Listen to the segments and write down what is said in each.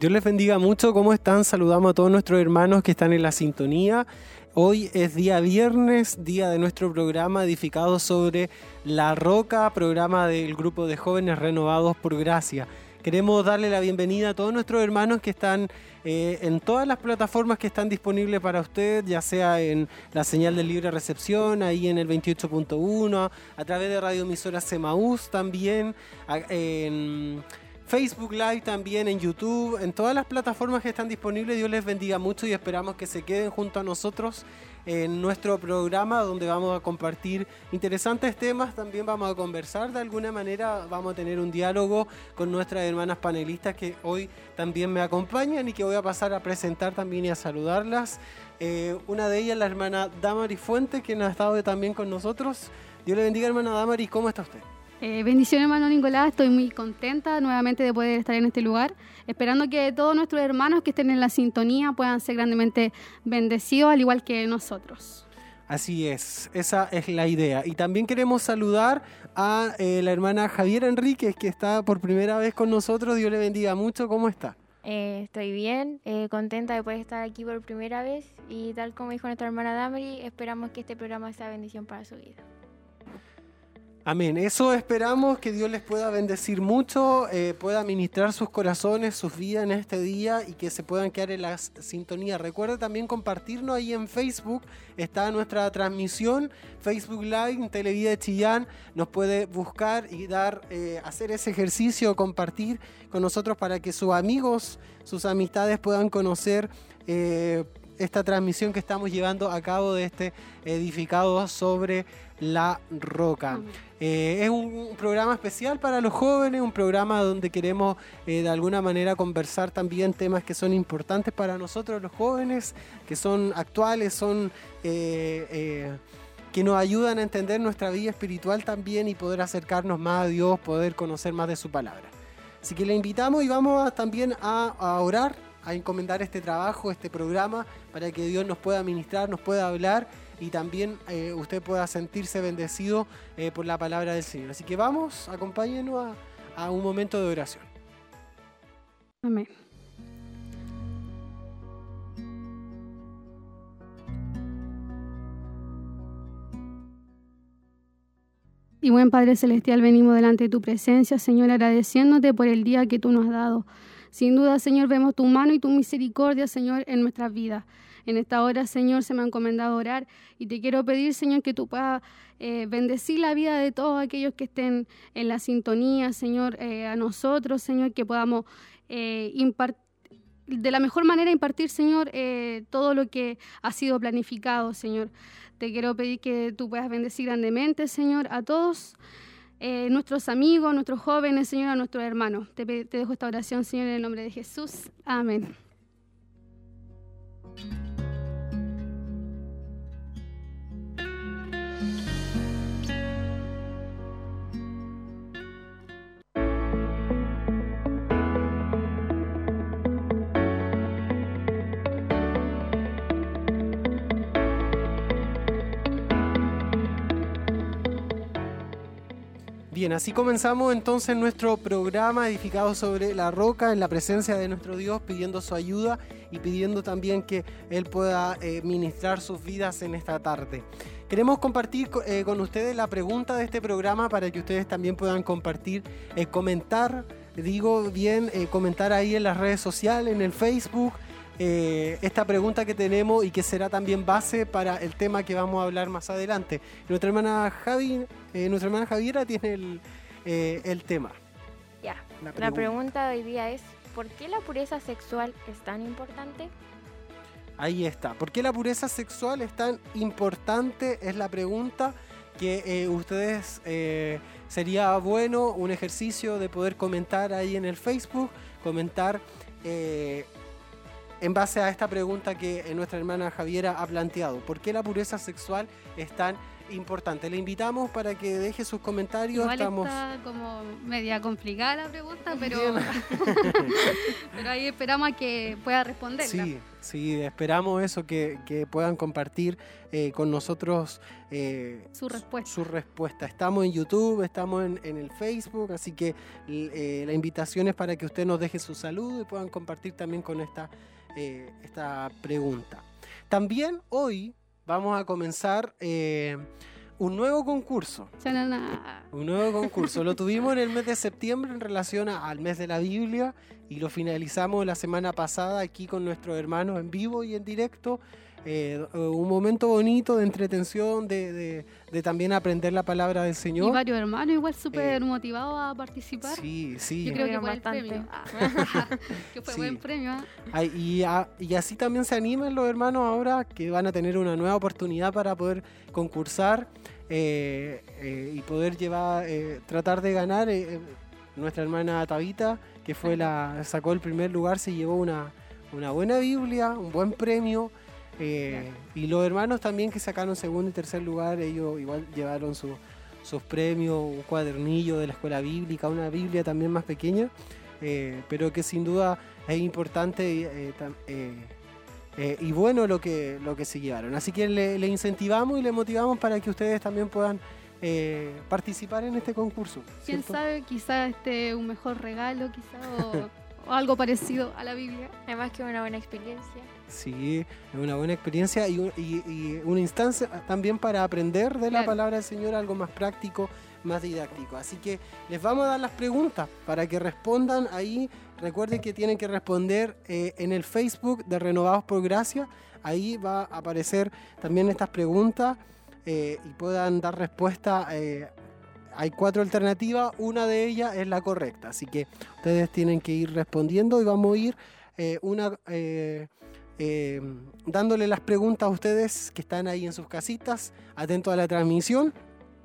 Dios les bendiga mucho. ¿Cómo están? Saludamos a todos nuestros hermanos que están en la sintonía. Hoy es día viernes, día de nuestro programa edificado sobre La Roca, programa del grupo de jóvenes renovados por gracia. Queremos darle la bienvenida a todos nuestros hermanos que están eh, en todas las plataformas que están disponibles para usted, ya sea en la señal de libre recepción, ahí en el 28.1, a través de Radio Emisora Semaús también, Facebook Live también, en YouTube, en todas las plataformas que están disponibles. Dios les bendiga mucho y esperamos que se queden junto a nosotros en nuestro programa donde vamos a compartir interesantes temas. También vamos a conversar de alguna manera, vamos a tener un diálogo con nuestras hermanas panelistas que hoy también me acompañan y que voy a pasar a presentar también y a saludarlas. Eh, una de ellas, la hermana Damari Fuentes, quien ha estado también con nosotros. Dios le bendiga, hermana Damari. ¿Cómo está usted? Eh, bendición hermano Nicolás, estoy muy contenta nuevamente de poder estar en este lugar, esperando que todos nuestros hermanos que estén en la sintonía puedan ser grandemente bendecidos, al igual que nosotros. Así es, esa es la idea. Y también queremos saludar a eh, la hermana Javiera Enríquez, que está por primera vez con nosotros. Dios le bendiga mucho. ¿Cómo está? Eh, estoy bien, eh, contenta de poder estar aquí por primera vez y tal como dijo nuestra hermana Damari, esperamos que este programa sea bendición para su vida. Amén. Eso esperamos que Dios les pueda bendecir mucho, eh, pueda ministrar sus corazones, sus vidas en este día y que se puedan quedar en la sintonía. Recuerda también compartirnos ahí en Facebook. Está nuestra transmisión, Facebook Live, Televida de Chillán. Nos puede buscar y dar, eh, hacer ese ejercicio, compartir con nosotros para que sus amigos, sus amistades puedan conocer. Eh, esta transmisión que estamos llevando a cabo de este edificado sobre la roca. Eh, es un, programa especial para los jóvenes, un programa donde queremos eh, de alguna manera conversar también temas que son importantes para nosotros los jóvenes, que son actuales, son eh, que nos ayudan a entender nuestra vida espiritual también y poder acercarnos más a Dios, poder conocer más de su palabra. Así que le invitamos y vamos también a, a orar, a encomendar este trabajo, este programa, para que Dios nos pueda ministrar, nos pueda hablar y también eh, usted pueda sentirse bendecido eh, por la palabra del Señor. Así que vamos, acompáñenos a, a un momento de oración. Amén. Y buen Padre Celestial, venimos delante de tu presencia, Señor, agradeciéndote por el día que tú nos has dado. Sin duda, Señor, vemos tu mano y tu misericordia, Señor, en nuestras vidas. En esta hora, Señor, se me ha encomendado orar y te quiero pedir, Señor, que tú puedas eh, bendecir la vida de todos aquellos que estén en la sintonía, Señor, eh, a nosotros, Señor, que podamos eh, de la mejor manera impartir, Señor, todo lo que ha sido planificado, Señor. Te quiero pedir que tú puedas bendecir grandemente, Señor, a todos. Nuestros amigos, nuestros jóvenes, Señor, a nuestros hermanos. Te dejo esta oración, Señor, en el nombre de Jesús. Amén. Bien, así comenzamos entonces nuestro programa edificado sobre la roca, en la presencia de nuestro Dios, pidiendo su ayuda y pidiendo también que Él pueda eh, ministrar sus vidas en esta tarde. Queremos compartir eh, con ustedes la pregunta de este programa para que ustedes también puedan compartir, eh, comentar, digo bien, comentar ahí en las redes sociales, en el Facebook. Esta pregunta que tenemos y que será también base para el tema que vamos a hablar más adelante. Nuestra hermana Javi eh, nuestra hermana Javiera tiene el, eh, tema. Ya, la pregunta. de hoy día es, ¿por qué la pureza sexual es tan importante? Ahí está. ¿Por qué la pureza sexual es tan importante? Es la pregunta que eh, ustedes sería bueno un ejercicio de poder comentar ahí en el Facebook, comentar en base a esta pregunta que nuestra hermana Javiera ha planteado. ¿Por qué la pureza sexual es tan importante. Le invitamos para que deje sus comentarios. Igual Estamos... está como media complicada la pregunta, pero, pero ahí esperamos a que pueda responderla. Sí, sí, esperamos eso, que, que puedan compartir eh, con nosotros eh, Su respuesta. su respuesta. Estamos en YouTube, estamos en, en el Facebook, así que eh, la invitación es para que usted nos deje su saludo y puedan compartir también con esta, eh, esta pregunta. También hoy vamos a comenzar eh, un nuevo concurso. Chanana. Un nuevo concurso. Lo tuvimos en el mes de septiembre en relación a- al mes de la Biblia y lo finalizamos la semana pasada aquí con nuestros hermanos en vivo y en directo. Eh, un momento bonito de entretención, de, de- de también aprender la palabra del Y Señor. varios hermanos igual súper Eh, motivados a participar. Sí, sí. Yo creo que fue el bastante. premio. Ah, que fue Sí. buen premio. ah. Ay, y, a- y así también se animan los hermanos ahora que van a tener una nueva oportunidad para poder concursar eh, eh, y poder llevar, eh, tratar de ganar. nuestra hermana Tabita, que fue la, sacó el primer lugar, se llevó una, una buena Biblia, un buen premio. Eh, y los hermanos también que sacaron segundo y tercer lugar, ellos igual llevaron su- sus premios, un cuadernillo de la escuela bíblica, una Biblia también más pequeña, eh, pero que sin duda es importante eh, tam- eh, eh, y bueno lo que, lo que se llevaron. Así que le, le incentivamos y le motivamos para que ustedes también puedan eh, participar en este concurso. Quién ¿cierto? sabe, quizá este un mejor regalo, quizá o, o algo parecido a la Biblia. Además que una buena experiencia. Sí, es una buena experiencia y, un- y- y una instancia también para aprender de la palabra del Señor algo más práctico, más didáctico. Así que les vamos a dar las preguntas para que respondan ahí. Recuerden que tienen que responder eh, en el Facebook de Renovados por Gracia. Ahí va a aparecer también estas preguntas eh, y puedan dar respuesta. eh, hay cuatro alternativas, una de ellas es la correcta. Así que ustedes tienen que ir respondiendo y vamos a ir eh, una... eh, eh, dándole las preguntas a ustedes que están ahí en sus casitas, atentos a la transmisión.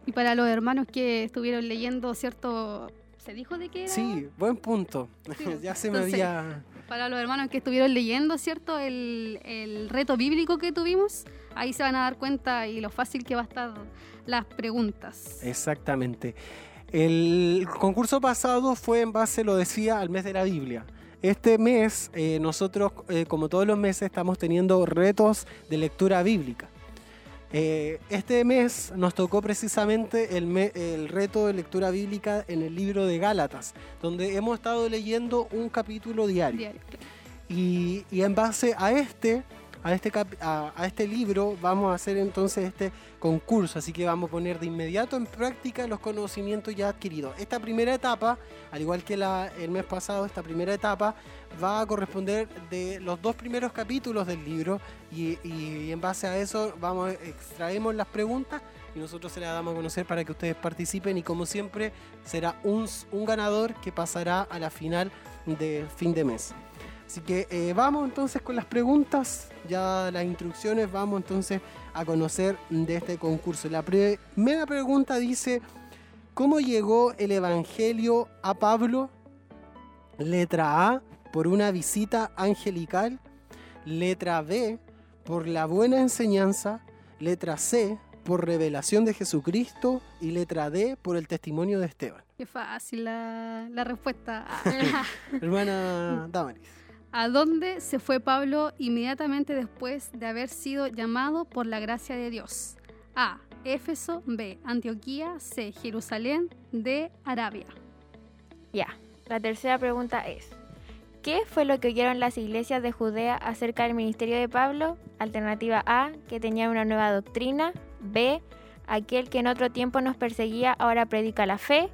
Y para los hermanos que estuvieron leyendo, ¿cierto? ¿Se dijo de qué era? Sí, buen punto. Sí, ya se me entonces- había... Para los hermanos que estuvieron leyendo, ¿cierto? El, el reto bíblico que tuvimos, ahí se van a dar cuenta y lo fácil que va a estar las preguntas. Exactamente. El concurso pasado fue en base, lo decía, al mes de la Biblia. Este mes, eh, nosotros, eh, como todos los meses, estamos teniendo retos de lectura bíblica. Eh, este mes nos tocó precisamente el, me- el reto de lectura bíblica en el libro de Gálatas, donde hemos estado leyendo un capítulo diario. Diario. Y, y en base a este, a este, a, este libro vamos a hacer entonces este concurso. Así que vamos a poner de inmediato en práctica los conocimientos ya adquiridos. Esta primera etapa, al igual que el mes pasado, esta primera etapa va a corresponder de los dos primeros capítulos del libro y, y en base a eso vamos extraemos las preguntas y nosotros se las damos a conocer para que ustedes participen y como siempre será un, un ganador que pasará a la final de fin de mes. Así que eh, vamos entonces con las preguntas, ya las instrucciones, vamos entonces a conocer de este concurso. La primera pregunta dice, ¿cómo llegó el Evangelio a Pablo? Letra A, por una visita angelical. Letra B, por la buena enseñanza. Letra C, por revelación de Jesucristo. Y letra D, por el testimonio de Esteban. Qué fácil la, la respuesta. Hermana Damaris. ¿A dónde se fue Pablo inmediatamente después de haber sido llamado por la gracia de Dios? A. Éfeso. B. Antioquía. C. Jerusalén. D. Arabia. Ya. La tercera pregunta es: ¿Qué fue lo que oyeron las iglesias de Judea acerca del ministerio de Pablo? Alternativa A, que tenía una nueva doctrina. B, aquel que en otro tiempo nos perseguía ahora predica la fe.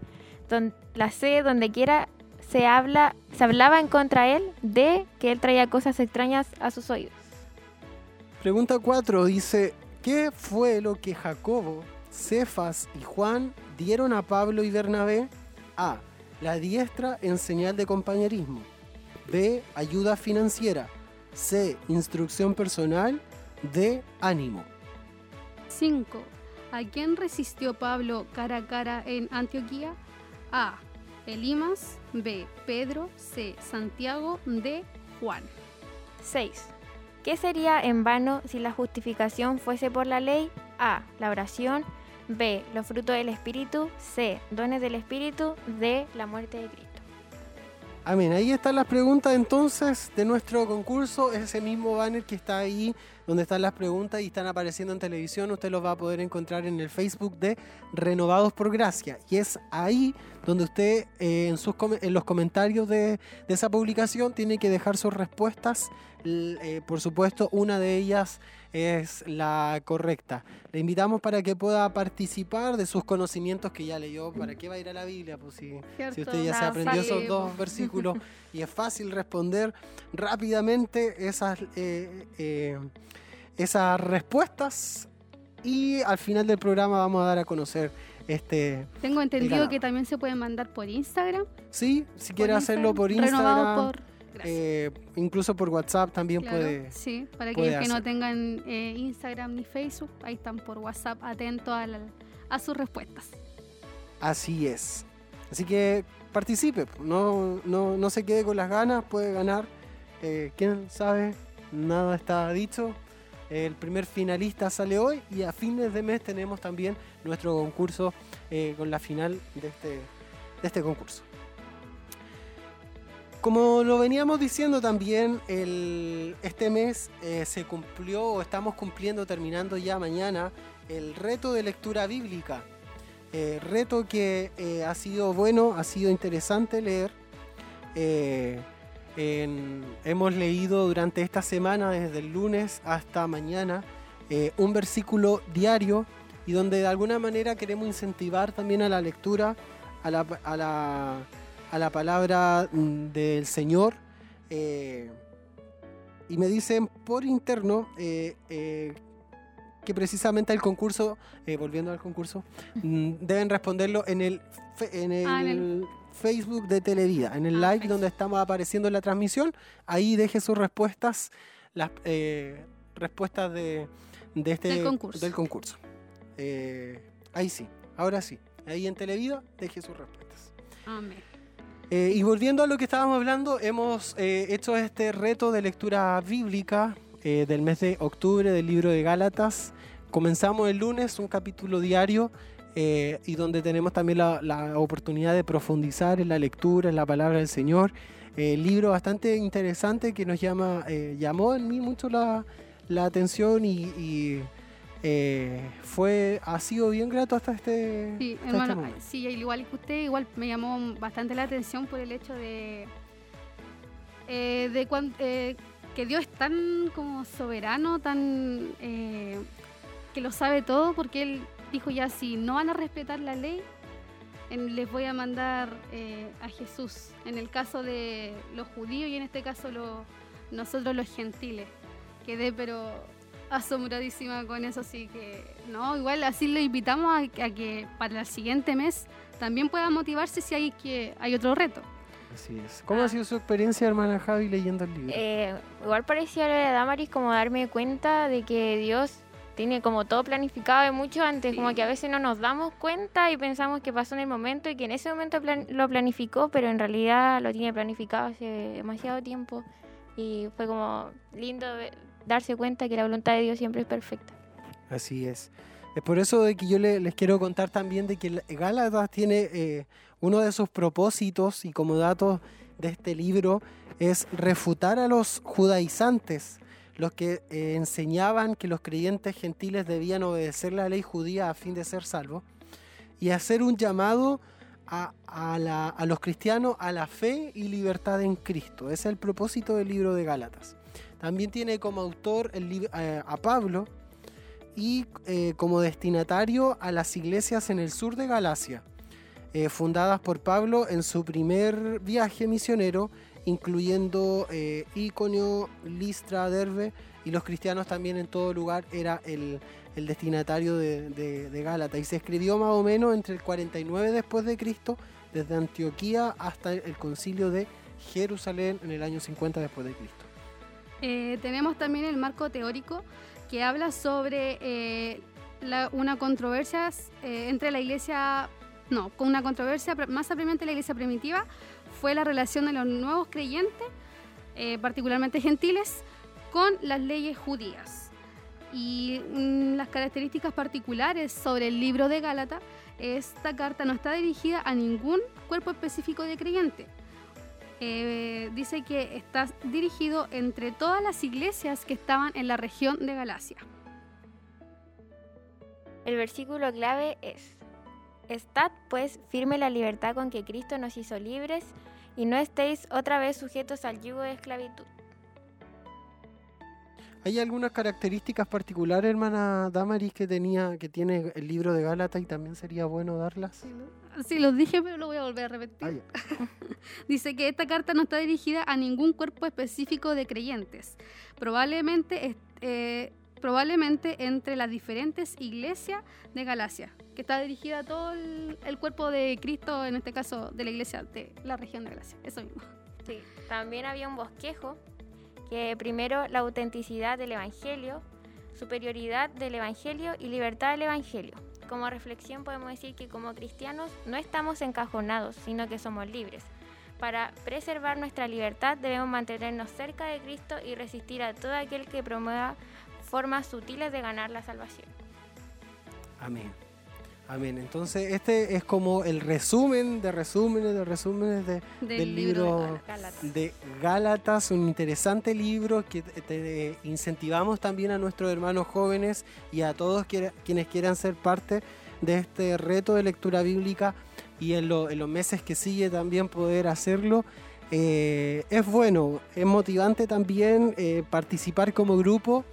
La C, donde quiera se habla, se hablaba en contra de él. D, que él traía cosas extrañas a sus oídos. Pregunta 4 dice, ¿qué fue lo que Jacobo, Cefas y Juan dieron a Pablo y Bernabé? A. La diestra en señal de compañerismo. B. Ayuda financiera. C. Instrucción personal. D. Ánimo. 5. ¿A quién resistió Pablo cara a cara en Antioquía? A. Elimas. B. Pedro. C. Santiago. D. Juan. 6. ¿Qué sería en vano si la justificación fuese por la ley? A. La oración. B. Los frutos del Espíritu. C. Dones del Espíritu. D. La muerte de Cristo. Amén. Ahí están las preguntas entonces de nuestro concurso. Ese mismo banner que está ahí, donde están las preguntas y están apareciendo en televisión, usted los va a poder encontrar en el Facebook de Renovados por Gracia. Y es ahí donde usted eh, en, sus, en los comentarios de, de, esa publicación tiene que dejar sus respuestas. Eh, por supuesto, una de ellas es la correcta. Le invitamos para que pueda participar de sus conocimientos que ya leyó. ¿Para qué va a ir a la Biblia? Pues si, si usted ya se aprendió esos dos versículos y es fácil responder rápidamente esas, eh, esas respuestas. Y al final del programa vamos a dar a conocer este. Tengo entendido que también se pueden mandar por Instagram. Sí, si quiere hacerlo por Instagram. Eh, incluso por WhatsApp también puede. Sí, para aquellos que no tengan eh, Instagram ni Facebook, ahí están por WhatsApp atentos a, sus respuestas. Así es. Así que participe, no, no, no se quede con las ganas, puede ganar. Eh, ¿Quién sabe? Nada está dicho. El primer finalista sale hoy y a fines de mes tenemos también nuestro concurso con la final de este, de este concurso. Como lo veníamos diciendo también, este mes eh, se cumplió o estamos cumpliendo, terminando ya mañana, el reto de lectura bíblica. Eh, reto que eh, ha sido bueno, ha sido interesante leer. Hemos leído durante esta semana, desde el lunes hasta mañana, un versículo diario y donde de alguna manera queremos incentivar también a la lectura, a la a la palabra mm, del Señor. Eh, y me dicen por interno eh, eh, que precisamente el concurso, volviendo al concurso, mm, deben responderlo en el, en ah, el, Facebook de Televida, en el ah, live donde estamos apareciendo en la transmisión. Ahí deje sus respuestas, las respuestas de, este, del concurso. Del concurso. ahí sí, ahora sí. Ahí en Televida, deje sus respuestas. Amén. Eh, y volviendo a lo que estábamos hablando, hemos eh, hecho este reto de lectura bíblica eh, del mes de octubre del libro de Gálatas. Comenzamos el lunes un capítulo diario y donde tenemos también la, oportunidad de profundizar en la lectura, en la palabra del Señor. libro bastante interesante que nos llama, llamó en mí mucho la, atención y eh, fue ha sido bien grato hasta este sí este hermano sí igual que usted igual me llamó bastante la atención por el hecho de eh, de eh, que Dios es tan como soberano tan que lo sabe todo porque él dijo ya si no van a respetar la ley les voy a mandar a Jesús en el caso de los judíos y en este caso nosotros los gentiles quedé pero asombradísima con eso, así que no, igual así le invitamos a, que para el siguiente mes también pueda motivarse si hay que hay otro reto. Así es. ¿Cómo ha ah. sido su experiencia, hermana Javi, leyendo el libro? Eh, igual parecía de Damaris como darme cuenta de que Dios tiene como todo planificado de mucho antes, como que a veces no nos damos cuenta y pensamos que pasó en el momento y que en ese momento lo planificó, pero en realidad lo tiene planificado hace demasiado tiempo y fue como lindo darse cuenta que la voluntad de Dios siempre es perfecta. Así es. Es por eso de que yo les quiero contar también de que Gálatas tiene eh, uno de sus propósitos y como datos de este libro es refutar a los judaizantes, los que eh, enseñaban que los creyentes gentiles debían obedecer la ley judía a fin de ser salvos, y hacer un llamado a, los cristianos a la fe y libertad en Cristo. Ese es el propósito del libro de Gálatas. También tiene como autor eh, a Pablo y eh, como destinatario a las iglesias en el sur de Galacia, fundadas por Pablo en su primer viaje misionero, incluyendo Iconio, Listra, Derbe, y los cristianos también en todo lugar era el, destinatario de, de, Gálata. Y se escribió más o menos entre el 49 después de Cristo, desde Antioquía hasta el concilio de Jerusalén en el año 50 después de Cristo. Eh, tenemos también el marco teórico que habla sobre eh, una controversia eh, entre la iglesia, no, con una controversia más ampliamente la iglesia primitiva, fue la relación de los nuevos creyentes, particularmente gentiles, con las leyes judías. Y mm, las características particulares sobre el libro de Gálatas, esta carta no está dirigida a ningún cuerpo específico de creyente. Eh, dice que está dirigido entre todas las iglesias que estaban en la región de Galacia. El versículo clave es, Estad pues firme la libertad con que Cristo nos hizo libres y no estéis otra vez sujetos al yugo de esclavitud. ¿Hay algunas características particulares, hermana Damaris, que tenía, que tiene el libro de Gálatas y también sería bueno darlas? Sí, los dije, pero lo voy a volver a repetir. Ah, Dice que esta carta no está dirigida a ningún cuerpo específico de creyentes. Probablemente, eh, probablemente entre las diferentes iglesias de Galacia, que está dirigida a todo el, cuerpo de Cristo, en este caso de la iglesia de la región de Galacia. Eso mismo. Sí, también había un bosquejo que primero la autenticidad del Evangelio, superioridad del Evangelio y libertad del Evangelio. Como reflexión podemos decir que como cristianos no estamos encajonados, sino que somos libres. Para preservar nuestra libertad debemos mantenernos cerca de Cristo y resistir a todo aquel que promueva formas sutiles de ganar la salvación. Amén. Amén. Entonces, este es como el resumen de resúmenes de resúmenes de, Del, del libro. libro de Gálatas. De Gálatas, un interesante libro que te- te incentivamos también a nuestros hermanos jóvenes y a todos quienes quieran ser parte de este reto de lectura bíblica y en, lo- en los meses que sigue también poder hacerlo. Eh, es bueno, es motivante también eh, participar como grupo.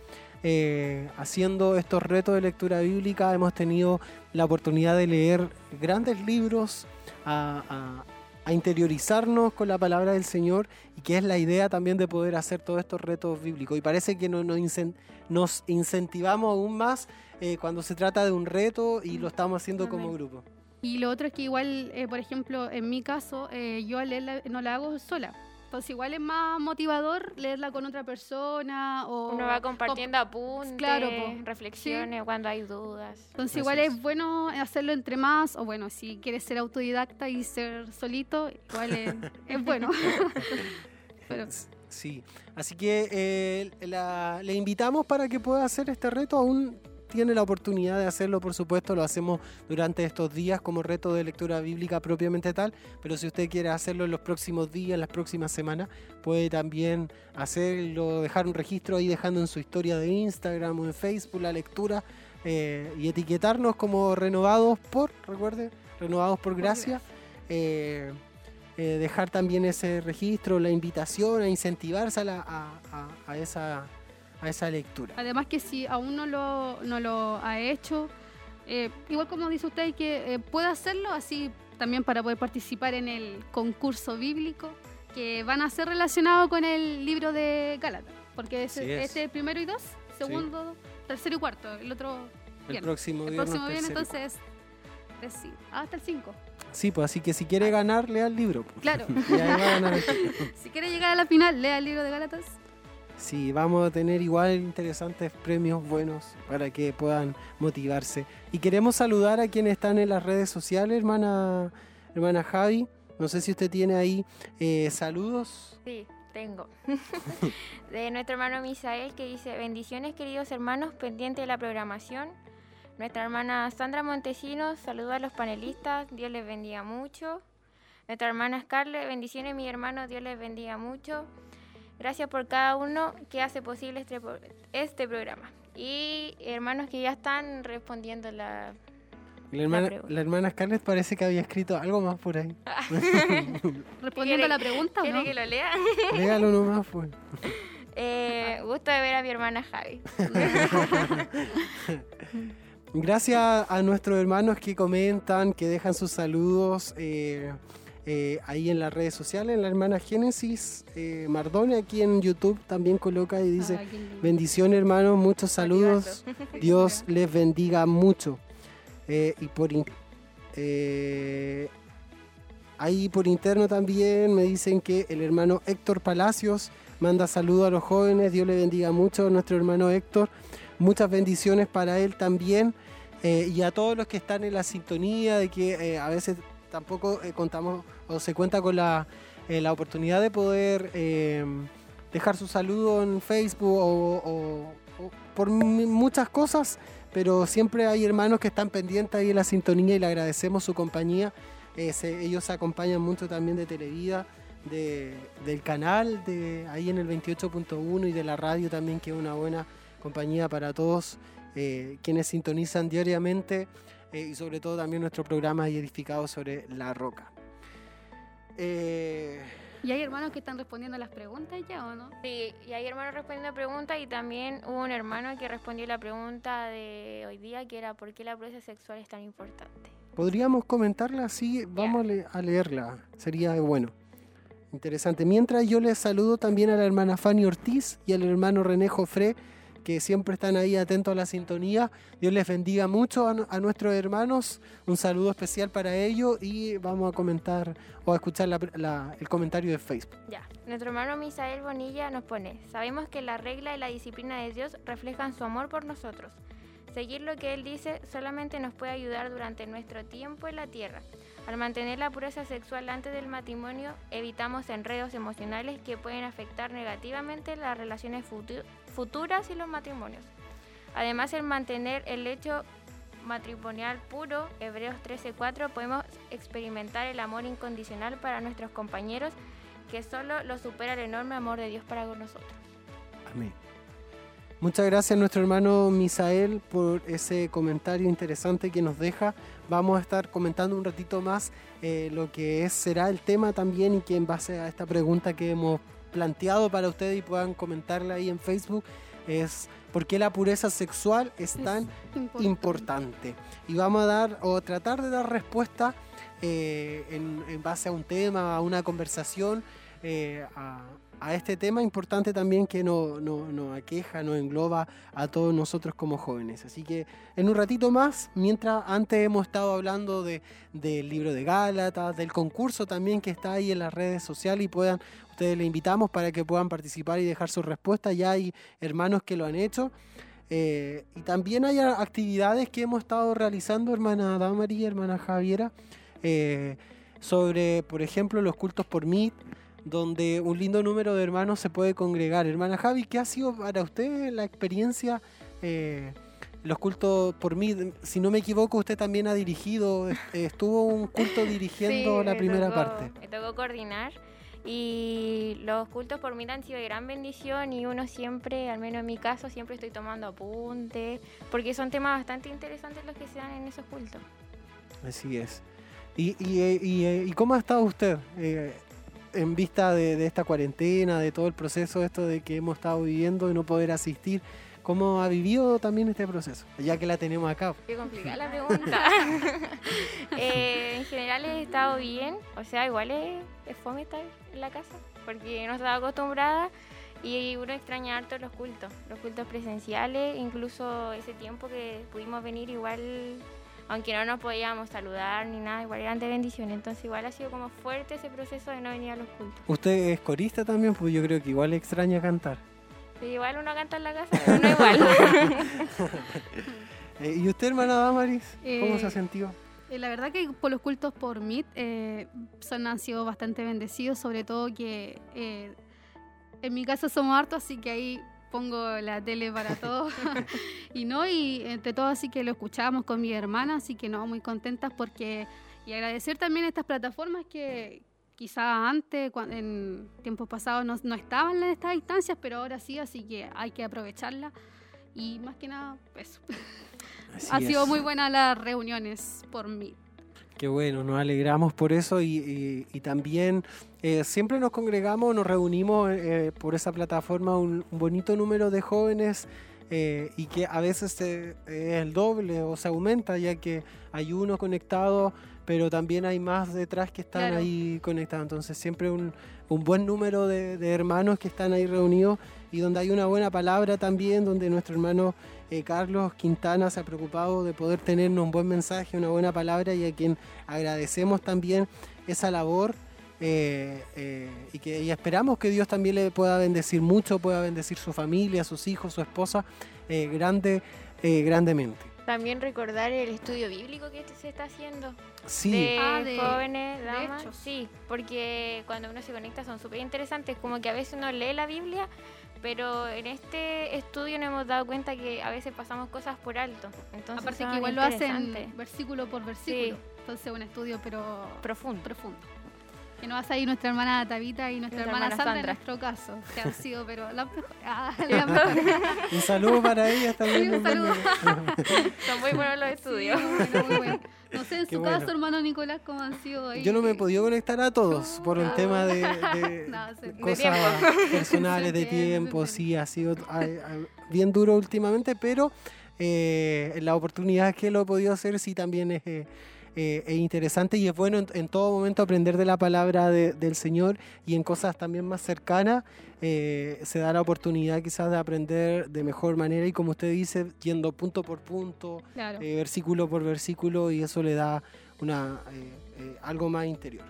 Eh, haciendo estos retos de lectura bíblica hemos tenido la oportunidad de leer grandes libros, a, a- a interiorizarnos con la palabra del Señor y que es la idea también de poder hacer todos estos retos bíblicos. Y parece que no- nos, incen- nos incentivamos aún más eh, cuando se trata de un reto y lo estamos haciendo como grupo. Y lo otro es que igual, eh, por ejemplo, en mi caso, yo al leerla no la hago sola. Entonces igual es más motivador leerla con otra persona o... Uno va compartiendo apuntes, claro, po. reflexiones cuando hay dudas. Entonces igual es. es. bueno hacerlo entre más, o bueno, si quieres ser autodidacta y ser solito, igual es, es bueno. Pero- Sí, así que eh, la- le invitamos para que pueda hacer este reto. Aún tiene la oportunidad de hacerlo, por supuesto, lo hacemos durante estos días como reto de lectura bíblica propiamente tal, pero si usted quiere hacerlo en los próximos días, en las próximas semanas, puede también hacerlo, dejar un registro ahí dejando en su historia de Instagram o en Facebook la lectura eh, y etiquetarnos como renovados por, recuerde, renovados por gracia. Eh, eh, dejar también ese registro, la invitación a incentivarse a, esa, a esa lectura. Además que si aún no lo, no lo ha hecho, eh, igual como dice usted, que eh, pueda hacerlo así también para poder participar en el concurso bíblico, que van a ser relacionados con el libro de Gálatas, porque es, es. este es primero y dos, segundo, tercero y cuarto, el otro El viernes. próximo El próximo viernes entonces es sí, hasta el 5. Sí, pues así que si quiere ganar, lea el libro. pues. Claro. Y ahí va a ganar el si quiere llegar a la final, lea el libro de Gálatas. Sí, vamos a tener igual interesantes premios buenos para que puedan motivarse. Y queremos saludar a quienes están en las redes sociales, hermana, hermana Javi. No sé si usted tiene ahí eh, saludos. Sí, tengo. de nuestro hermano Misael que dice, bendiciones queridos hermanos, pendiente de la programación. Nuestra hermana Sandra Montesinos, saludos a los panelistas, Dios les bendiga mucho. Nuestra hermana Scarlett, bendiciones mis hermanos, Dios les bendiga mucho. Gracias por cada uno que hace posible este, este programa. Y hermanos que ya están respondiendo la... La hermana, pregunta. la hermana Scarlett parece que había escrito algo más por ahí. Respondiendo a la ¿Quiere- pregunta, ¿o ¿Quiere no? que lo lea? Léalo nomás, pues. Eh, gusto de ver a mi hermana Javi. Gracias a nuestros hermanos que comentan, que dejan sus saludos eh, eh, ahí en las redes sociales. La hermana Génesis eh, Mardone aquí en YouTube también coloca y dice, bendiciones hermanos, muchos saludos. Dios les bendiga mucho. Eh, y por eh, ahí por interno también me dicen que el hermano Héctor Palacios manda saludos a los jóvenes. Dios le bendiga mucho a nuestro hermano Héctor. Muchas bendiciones para él también. y a todos los que están en la sintonía de que a veces tampoco eh, contamos o se cuenta con la, eh, la oportunidad de poder eh, dejar su saludo en Facebook o, por muchas cosas, pero siempre hay hermanos que están pendientes ahí en la sintonía y le agradecemos su compañía. ellos se acompañan mucho también de Televida, del canal, de ahí en el 28.1 y de la radio también, que es una buena compañía para todos quienes sintonizan diariamente eh, y sobre todo también nuestro programa edificado sobre la roca. Eh, ¿Y hay hermanos que están respondiendo a las preguntas ya o no? Sí, y hay hermanos respondiendo a preguntas y también hubo un hermano que respondió la pregunta de hoy día que era ¿por qué la pureza sexual es tan importante? Podríamos comentarla así, vamos a leerla, sería bueno. Interesante. Mientras yo les saludo también a la hermana Fanny Ortiz y al hermano René Jofré, que siempre están ahí atentos a la sintonía. Dios les bendiga mucho a, nuestros hermanos. Un saludo especial para ellos y vamos a comentar o a escuchar el comentario de Facebook. Ya, nuestro hermano Misael Bonilla nos pone, sabemos que la regla y la disciplina de Dios reflejan su amor por nosotros. Seguir lo que Él dice solamente nos puede ayudar durante nuestro tiempo en la tierra. Al mantener la pureza sexual antes del matrimonio, evitamos enredos emocionales que pueden afectar negativamente las relaciones futuras y los matrimonios. Además, el mantener el hecho matrimonial puro, Hebreos 13:4, podemos experimentar el amor incondicional para nuestros compañeros que solo lo supera el enorme amor de Dios para nosotros. Amén. Muchas gracias a nuestro hermano Misael por ese comentario interesante que nos deja. Vamos a estar comentando un ratito más eh, lo que será el tema también y que en base a esta pregunta que hemos planteado para ustedes y puedan comentarla ahí en Facebook es por qué la pureza sexual es tan importante. Y vamos a dar o tratar de dar respuesta eh, en, base a un tema, a una conversación, eh, a, a este tema importante también que nos no, aqueja, nos engloba a todos nosotros como jóvenes. Así que en un ratito más, mientras antes hemos estado hablando de, del libro de Gálatas, del concurso también que está ahí en las redes sociales y puedan, ustedes le invitamos para que puedan participar y dejar su respuesta. Ya hay hermanos que lo han hecho. Eh, y también hay actividades que hemos estado realizando, hermana Damarí, hermana Javiera, eh, sobre, por ejemplo, los cultos por Meet donde un lindo número de hermanos se puede congregar. Hermana Javi, ¿qué ha sido para usted la experiencia? Eh, los cultos por mí, si no me equivoco, usted también ha dirigido, estuvo un culto dirigiendo la primera parte. Me tocó coordinar y los cultos por mí han sido de gran bendición y uno siempre, al menos en mi caso, siempre estoy tomando apuntes, porque son temas bastante interesantes los que se dan en esos cultos. Así es. ¿Y, y, cómo ha estado usted? Eh, en vista de, esta cuarentena, de todo el proceso esto de que hemos estado viviendo y no poder asistir, ¿cómo ha vivido también este proceso? Ya que la tenemos acá. Qué complicada la pregunta. Eh, en general he estado bien, o sea, igual es, fome estar en la casa, porque no estaba acostumbrada y uno extraña harto los cultos, los cultos presenciales, incluso ese tiempo que pudimos venir igual aunque no nos podíamos saludar ni nada, igual eran de bendición. Entonces igual ha sido como fuerte ese proceso de no venir a los cultos. ¿Usted es corista también? Pues yo creo que igual extraña cantar. Sí, igual uno canta en la casa, pero no igual. Eh, ¿Y usted, hermana Damaris? ¿Cómo se ha eh, sentido? Eh, la verdad que por los cultos por Meet son, han sido bastante bendecidos, sobre todo que en mi casa somos hartos, así que ahí pongo la tele para todos. y no, y entre todos así que lo escuchábamos con mi hermana, así que no, muy contentas porque... Y agradecer también estas plataformas que quizá antes, en tiempos pasados, no, no estaban en estas instancias, pero ahora sí, así que hay que aprovecharla. Y más que nada, eso. ha sido muy buena las reuniones por mí. Qué bueno, nos alegramos por eso y, también eh, siempre nos congregamos, nos reunimos eh, por esa plataforma un, bonito número de jóvenes eh, y que a veces es el doble o se aumenta ya que hay uno conectado, pero también hay más detrás que están ahí conectados. Entonces siempre un, un buen número de, de hermanos que están ahí reunidos y donde hay una buena palabra también, donde nuestro hermano eh, Carlos Quintana se ha preocupado de poder tenernos un buen mensaje, una buena palabra y a quien agradecemos también esa labor eh, eh, y que esperamos que Dios también le pueda bendecir mucho, pueda bendecir su familia, sus hijos, su esposa, grande, grandemente. También recordar el estudio bíblico que se está haciendo. Sí, De Ah, de- jóvenes, damas. Sí, porque cuando uno se conecta son súper interesantes. Como que a veces uno lee la Biblia, pero en este estudio nos hemos dado cuenta que a veces pasamos cosas por alto. Entonces Aparte que igual lo hacen versículo por versículo. Entonces un estudio pero profundo. profundo. Que nos hace ahí nuestra hermana Tabita y nuestra, Nuestra hermana, hermana Sandra, Sandra. en nuestro caso, que han sido pero mejores. Ah, un saludo para ellas también. Sí, un saludo. Son muy buenos los estudios. Sí, muy bueno, muy bueno. No sé en Qué su bueno. caso, hermano Nicolás, cómo han sido ahí. Yo no me he podido conectar a todos por un No. tema de, de No, se- de cosas tiempo. personales, de tiempo, sí, ha sido ay, ay, bien duro últimamente, pero eh, la oportunidad que lo he podido hacer sí también es, eh, eh, es interesante y es bueno en, en todo momento aprender de la palabra de- del Señor y en cosas también más cercanas eh, se da la oportunidad quizás de aprender de mejor manera y como usted dice, yendo punto por punto, Claro. eh, versículo por versículo y eso le da una, algo más interior.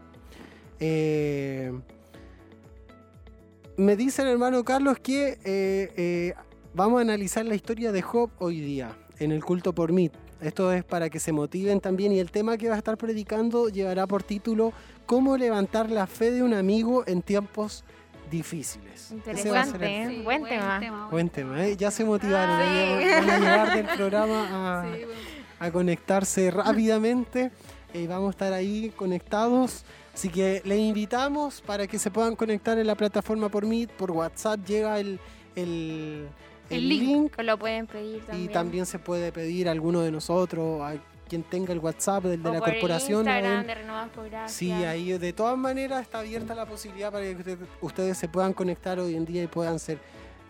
Me dice el hermano Carlos que vamos a analizar la historia de Job hoy día en el culto por mí. Esto es para que se motiven también y el tema que va a estar predicando llevará por título ¿Cómo levantar la fe de un amigo en tiempos difíciles? Ese va a ser el- Interesante, ¿eh? Sí, Buen tema. Buen tema, ¿eh? ya se motivaron, Ah, sí. van a llegar del programa a, Sí, bueno. a conectarse rápidamente. Eh, vamos a estar ahí conectados. Así que les invitamos para que se puedan conectar en la plataforma por Meet, por WhatsApp llega el, el, el El link. lo pueden pedir también. y también se puede pedir a alguno de nosotros, a quien tenga el WhatsApp del de O la por corporación. Instagram de Renovados por Gracia. Sí, ahí de todas maneras está abierta la posibilidad para que usted- ustedes se puedan conectar hoy en día y puedan ser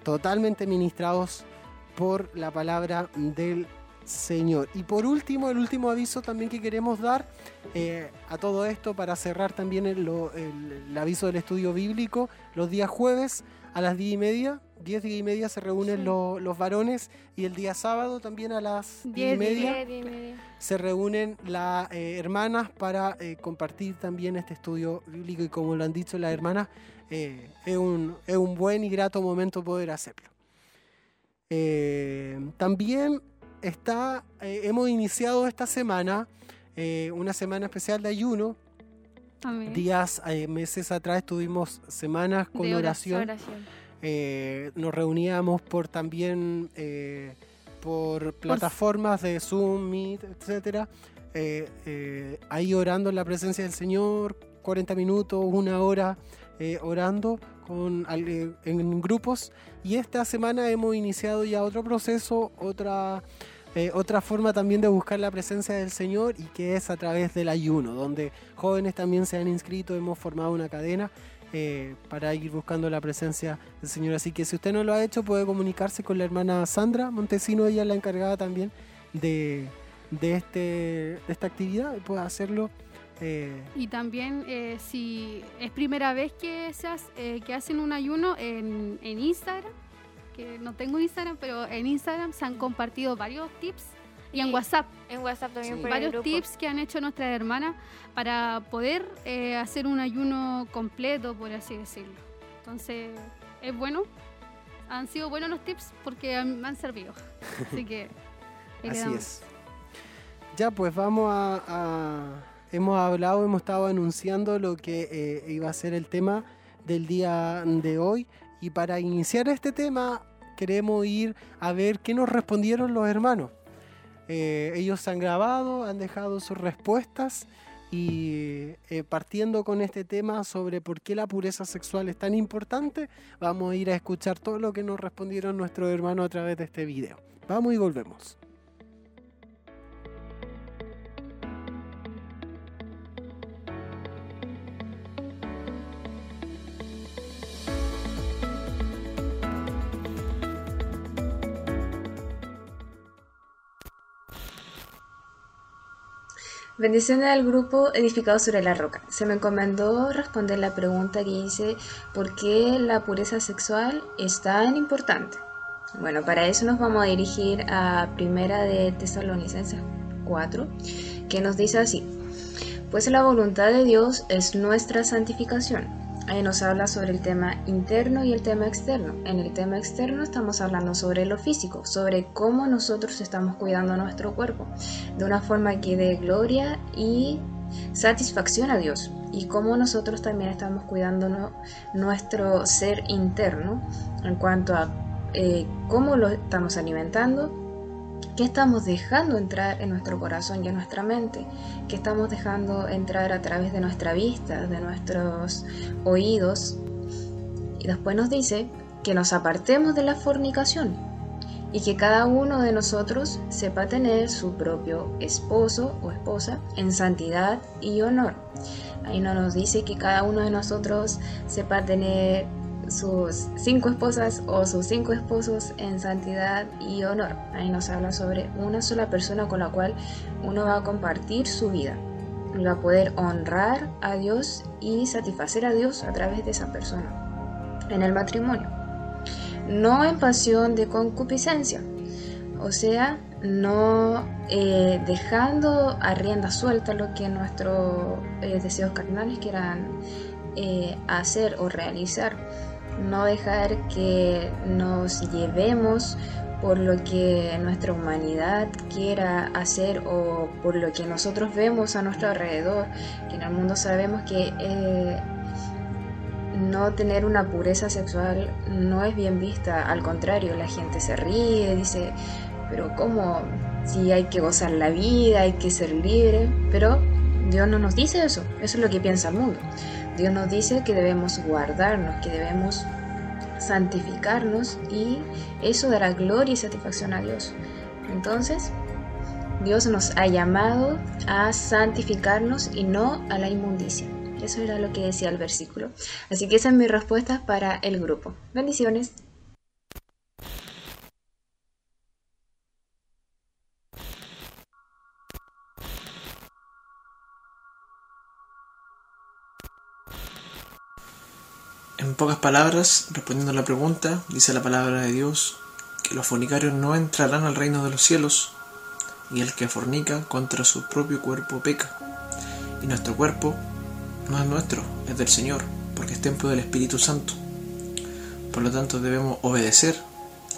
totalmente ministrados por la palabra del Señor. Y por último, el último aviso también que queremos dar eh, a todo esto para cerrar también el, lo- el- el aviso del estudio bíblico, los días jueves a las 10 y media, 10 y media se reúnen Sí. lo- los varones y el día sábado también a las 10 y Diez y media y se reúnen las eh, hermanas para eh, compartir también este estudio bíblico y como lo han dicho las hermanas, eh, es, un, es un buen y grato momento poder hacerlo. También está, hemos iniciado esta semana una semana especial de ayuno. Días, meses atrás tuvimos semanas con De oración. Oración. Eh, nos reuníamos por también eh, por plataformas de Zoom, Meet, etcétera. Eh, ahí orando en la presencia del Señor, 40 minutos, una hora orando con, en grupos. Y esta semana hemos iniciado ya otro proceso, otra, eh, otra forma también de buscar la presencia del Señor y que es a través del ayuno, donde jóvenes también se han inscrito, hemos formado una cadena eh, para ir buscando la presencia del Señor. Así que si usted no lo ha hecho, puede comunicarse con la hermana Sandra Montesino, ella es la encargada también de, de, este, esta actividad puede hacerlo. eh, Y también eh, si es primera vez que, se hace- eh, que hacen un ayuno en, en Instagram, que no tengo Instagram, pero en Instagram se han compartido varios tips y en. WhatsApp En WhatsApp también Sí. por el varios grupo. tips que han hecho nuestras hermanas para poder eh, hacer un ayuno completo, por así decirlo. Entonces, es bueno. Han sido buenos los tips porque me han servido. Así que... Así es. Ya, pues vamos a, a- Hemos hablado, hemos estado anunciando lo que eh, iba a ser el tema del día de hoy. Y para iniciar este tema, queremos ir a ver qué nos respondieron los hermanos. Eh, ellos han grabado, han dejado sus respuestas. Y eh, partiendo con este tema sobre por qué la pureza sexual es tan importante, vamos a ir a escuchar todo lo que nos respondieron nuestros hermanos a través de este video. Vamos y volvemos. Bendiciones al grupo edificado sobre la roca. Se me encomendó responder la pregunta que hice ¿por qué la pureza sexual es tan importante? Bueno, para eso nos vamos a dirigir a Primera de Tesalonicenses 4, que nos dice así: Pues la voluntad de Dios es nuestra santificación, Ahí nos habla sobre el tema interno y el tema externo. En el tema externo estamos hablando sobre lo físico, sobre cómo nosotros estamos cuidando nuestro cuerpo de una forma que dé gloria y satisfacción a Dios y cómo nosotros también estamos cuidando nuestro ser interno en cuanto a eh, cómo lo estamos alimentando, qué estamos dejando entrar en nuestro corazón y en nuestra mente, qué estamos dejando entrar a través de nuestra vista, de nuestros oídos. Y después nos dice que nos apartemos de la fornicación y que cada uno de nosotros sepa tener su propio esposo o esposa en santidad y honor. Ahí no nos dice que cada uno de nosotros sepa tener sus cinco esposas o sus cinco esposos en santidad y honor. Ahí nos habla sobre una sola persona con la cual uno va a compartir su vida. Va a poder honrar a Dios y satisfacer a Dios a través de esa persona en el matrimonio. No en pasión de concupiscencia, o sea, no eh, dejando a rienda suelta lo que nuestros eh, deseos carnales quieran eh, hacer o realizar, no dejar que nos llevemos por lo que nuestra humanidad quiera hacer o por lo que nosotros vemos a nuestro alrededor, que en el mundo sabemos que no tener una pureza sexual no es bien vista, al contrario, la gente se ríe, dice, pero ¿cómo? Si hay que gozar la vida, hay que ser libre, pero Dios no nos dice eso, eso es lo que piensa el mundo. Dios nos dice que debemos guardarnos, que debemos santificarnos y eso dará gloria y satisfacción a Dios. Entonces, Dios nos ha llamado a santificarnos y no a la inmundicia. Eso era lo que decía el versículo. Así que esa es mi respuesta para el grupo. Bendiciones. En pocas palabras, respondiendo a la pregunta, dice la palabra de Dios que los fornicarios no entrarán al reino de los cielos, y el que fornica contra su propio cuerpo peca. Y nuestro cuerpo no es nuestro, es del Señor, porque es templo del Espíritu Santo. Por lo tanto debemos obedecer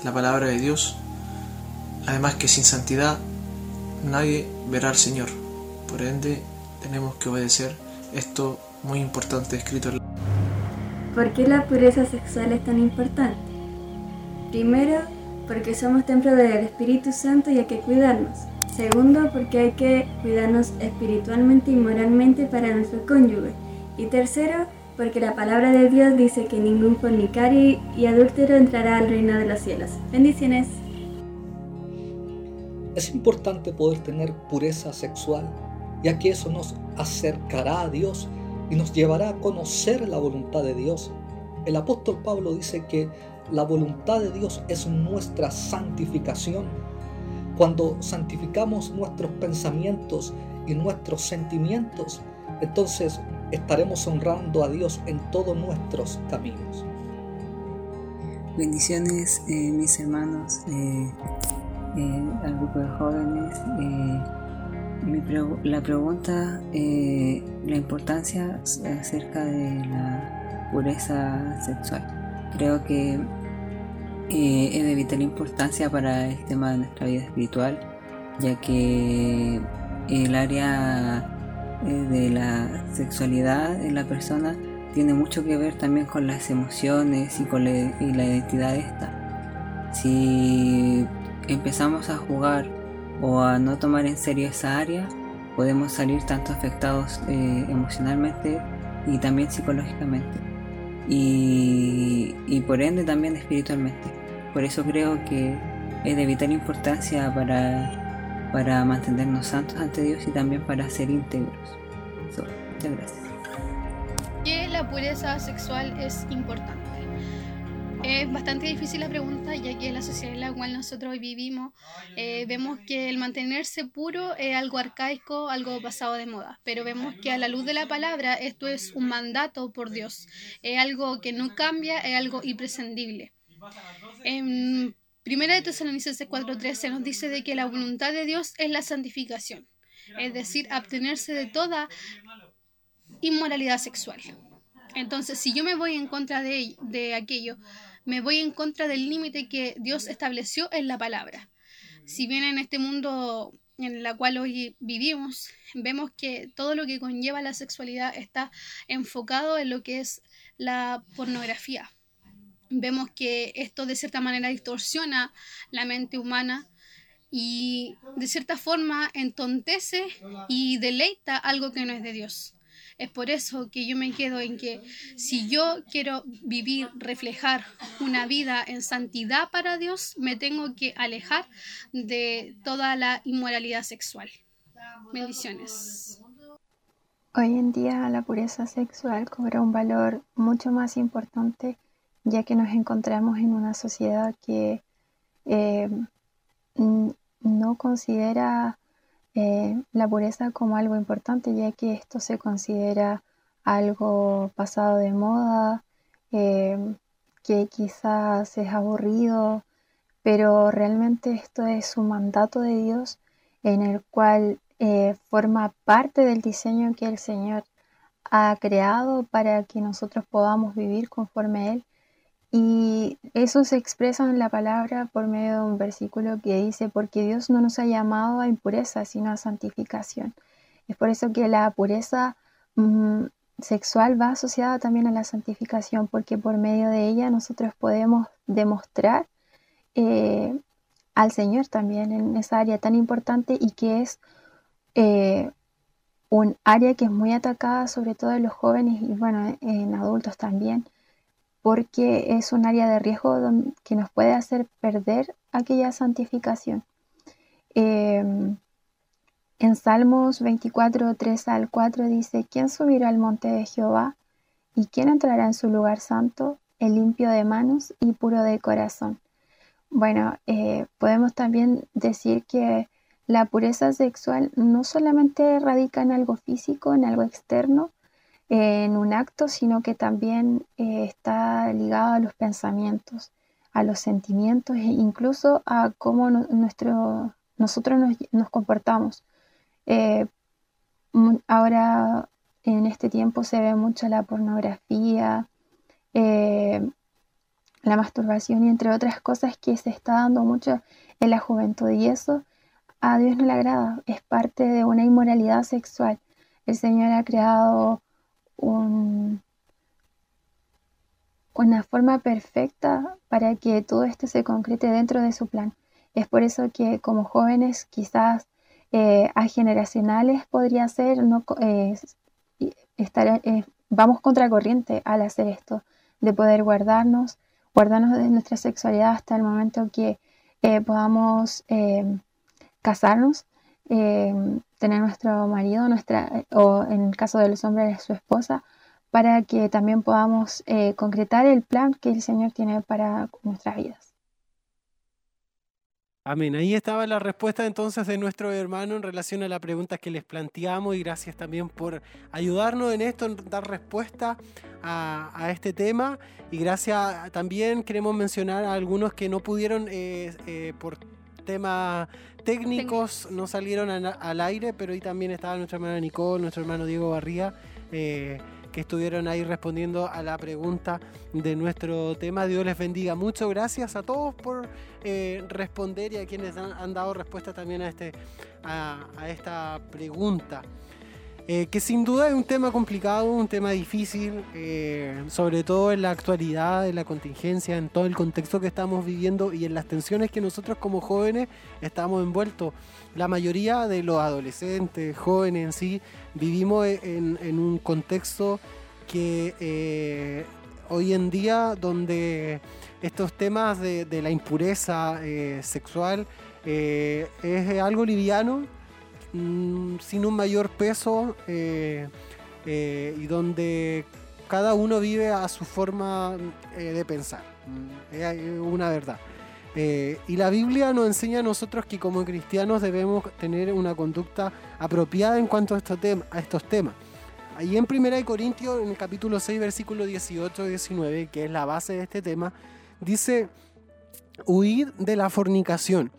la palabra de Dios, además que sin santidad nadie verá al Señor. Por ende tenemos que obedecer esto muy importante escrito en la ¿Por qué la pureza sexual es tan importante? Primero, porque somos templo del Espíritu Santo y hay que cuidarnos. Segundo, porque hay que cuidarnos espiritualmente y moralmente para nuestro cónyuge. Y tercero, porque la palabra de Dios dice que ningún fornicario y adúltero entrará al reino de los cielos. Bendiciones. Es importante poder tener pureza sexual, ya que eso nos acercará a Dios y nos llevará a conocer la voluntad de Dios. El apóstol Pablo dice que la voluntad de Dios es nuestra santificación. Cuando santificamos nuestros pensamientos y nuestros sentimientos, entonces estaremos honrando a Dios en todos nuestros caminos. Bendiciones, eh, mis hermanos, eh, eh, al grupo de jóvenes la pregunta, eh, la importancia acerca de la pureza sexual. Creo que eh, es de vital importancia para el tema de nuestra vida espiritual, ya que el área eh, de la sexualidad en la persona tiene mucho que ver también con las emociones y con la, la identidad de esta. Si empezamos a jugar o a no tomar en serio esa área, podemos salir tanto afectados eh, emocionalmente y también psicológicamente. Y, y, por ende también espiritualmente. Por eso creo que es de vital importancia para, para mantenernos santos ante Dios y también para ser íntegros. muchas gracias. Que la pureza sexual es importante. Es bastante difícil la pregunta, ya que en la sociedad en la cual nosotros vivimos eh, vemos que el mantenerse puro es algo arcaico, algo pasado de moda, pero vemos que a la luz de la palabra esto es un mandato por Dios, es algo que no cambia, es algo imprescindible. En Primera de Tesalonicenses 4:13 nos dice de que la voluntad de Dios es la santificación, es decir, abstenerse de toda inmoralidad sexual. Entonces, si yo me voy en contra de, de aquello, me voy en contra del límite que Dios estableció en la palabra. Si bien en este mundo en el cual hoy vivimos, vemos que todo lo que conlleva la sexualidad está enfocado en lo que es la pornografía. Vemos que esto de cierta manera distorsiona la mente humana y de cierta forma entontece y deleita algo que no es de Dios. Es por eso que yo me quedo en que si yo quiero vivir, reflejar una vida en santidad para Dios, me tengo que alejar de toda la inmoralidad sexual. Bendiciones. Hoy en día la pureza sexual cobra un valor mucho más importante ya que nos encontramos en una sociedad que eh, no considera eh, la pureza como algo importante, ya que esto se considera algo pasado de moda, eh, que quizás es aburrido, pero realmente esto es un mandato de Dios en el cual eh, forma parte del diseño que el Señor ha creado para que nosotros podamos vivir conforme a Él y eso se expresa en la palabra por medio de un versículo que dice, porque Dios no nos ha llamado a impureza, sino a santificación. Es por eso que la pureza mm, sexual va asociada también a la santificación, porque por medio de ella nosotros podemos demostrar eh, al Señor también en esa área tan importante y que es eh, un área que es muy atacada sobre todo en los jóvenes y bueno, en adultos también porque es un área de riesgo que nos puede hacer perder aquella santificación. Em, en Salmos 24, 3 al 4 dice, ¿quién subirá al monte de Jehová? ¿Y quién entrará en su lugar santo? El limpio de manos y puro de corazón. Bueno, eh, podemos también decir que la pureza sexual no solamente radica en algo físico, en algo externo, en un acto, sino que también eh, está ligado a los pensamientos, a los sentimientos e incluso a cómo nuestro, nosotros nos, comportamos. Eh, ahora en este tiempo se ve mucho la pornografía, eh, la masturbación y entre otras cosas que se está dando mucho en la juventud y eso a Dios no le agrada, es parte de una inmoralidad sexual. El Señor ha creado una forma perfecta para que todo esto se concrete dentro de su plan. Es por eso que como jóvenes quizás eh, a generacionales podría ser no, eh, estar, eh, vamos contracorriente al hacer esto, de poder guardarnos, guardarnos de nuestra sexualidad hasta el momento que podamos casarnos eh, tener nuestro marido, nuestra, o en el caso de los hombres, su esposa, para que también podamos eh, concretar el plan que el Señor tiene para nuestras vidas. Amén. Ahí estaba la respuesta entonces de nuestro hermano en relación a la pregunta que les planteamos y gracias también por ayudarnos en esto, en dar respuesta a, este tema. Y gracias también queremos mencionar a algunos que no pudieron eh, por temas técnicos no salieron al aire, pero ahí también estaba nuestra hermana Nicole, nuestro hermano Diego Barría, eh, que estuvieron ahí respondiendo a la pregunta de nuestro tema. Dios les bendiga mucho. Gracias a todos por eh, responder y a quienes han, dado respuesta también a, este, a esta pregunta. Eh, que sin duda es un tema complicado, un tema difícil, eh, sobre todo en la actualidad, en la contingencia, en todo el contexto que estamos viviendo y en las tensiones que nosotros como jóvenes estamos envueltos. La mayoría de los adolescentes, jóvenes en sí, vivimos en, un contexto que eh, hoy en día donde estos temas de la impureza sexual es algo liviano Mm, sin un mayor peso eh, eh, y donde cada uno vive a su forma eh, de pensar. Mm, es una verdad. y la Biblia nos enseña a nosotros que como cristianos debemos tener una conducta apropiada en cuanto a estos, a estos temas. Ahí en 1 Corintios, en el capítulo 6, versículo 18 y 19, que es la base de este tema, dice, huid de la fornicación.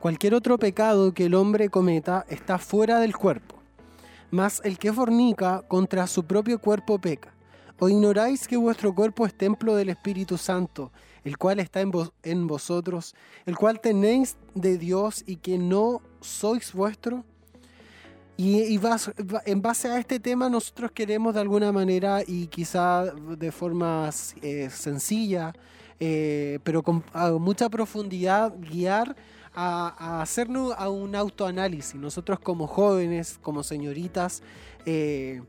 Cualquier otro pecado que el hombre cometa está fuera del cuerpo, mas el que fornica contra su propio cuerpo peca. ¿O ignoráis que vuestro cuerpo es templo del Espíritu Santo, el cual está en, en vosotros, el cual tenéis de Dios y que no sois vuestro? Y, en base a este tema nosotros queremos de alguna manera y quizá de forma eh, sencilla, eh, pero con mucha profundidad, guiar a, hacernos a un autoanálisis. Nosotros como jóvenes, como señoritas, eh,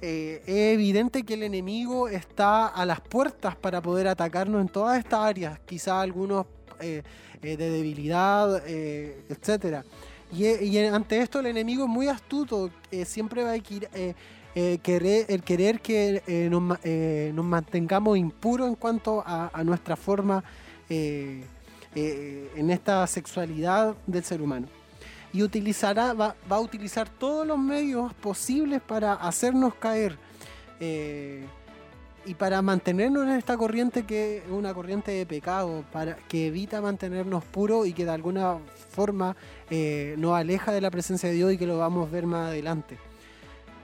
es evidente que el enemigo está a las puertas para poder atacarnos en todas estas áreas, quizá algunos de debilidad, etcétera. Y, ante esto el enemigo es muy astuto, eh, siempre va a eh, eh, querer, el querer que nos, mantengamos impuros en cuanto a, nuestra forma en esta sexualidad del ser humano. Y utilizará, va, va, a utilizar todos los medios posibles para hacernos caer y para mantenernos en esta corriente que es una corriente de pecado, para, que evita mantenernos puros y que de alguna forma eh, nos aleja de la presencia de Dios y que lo vamos a ver más adelante.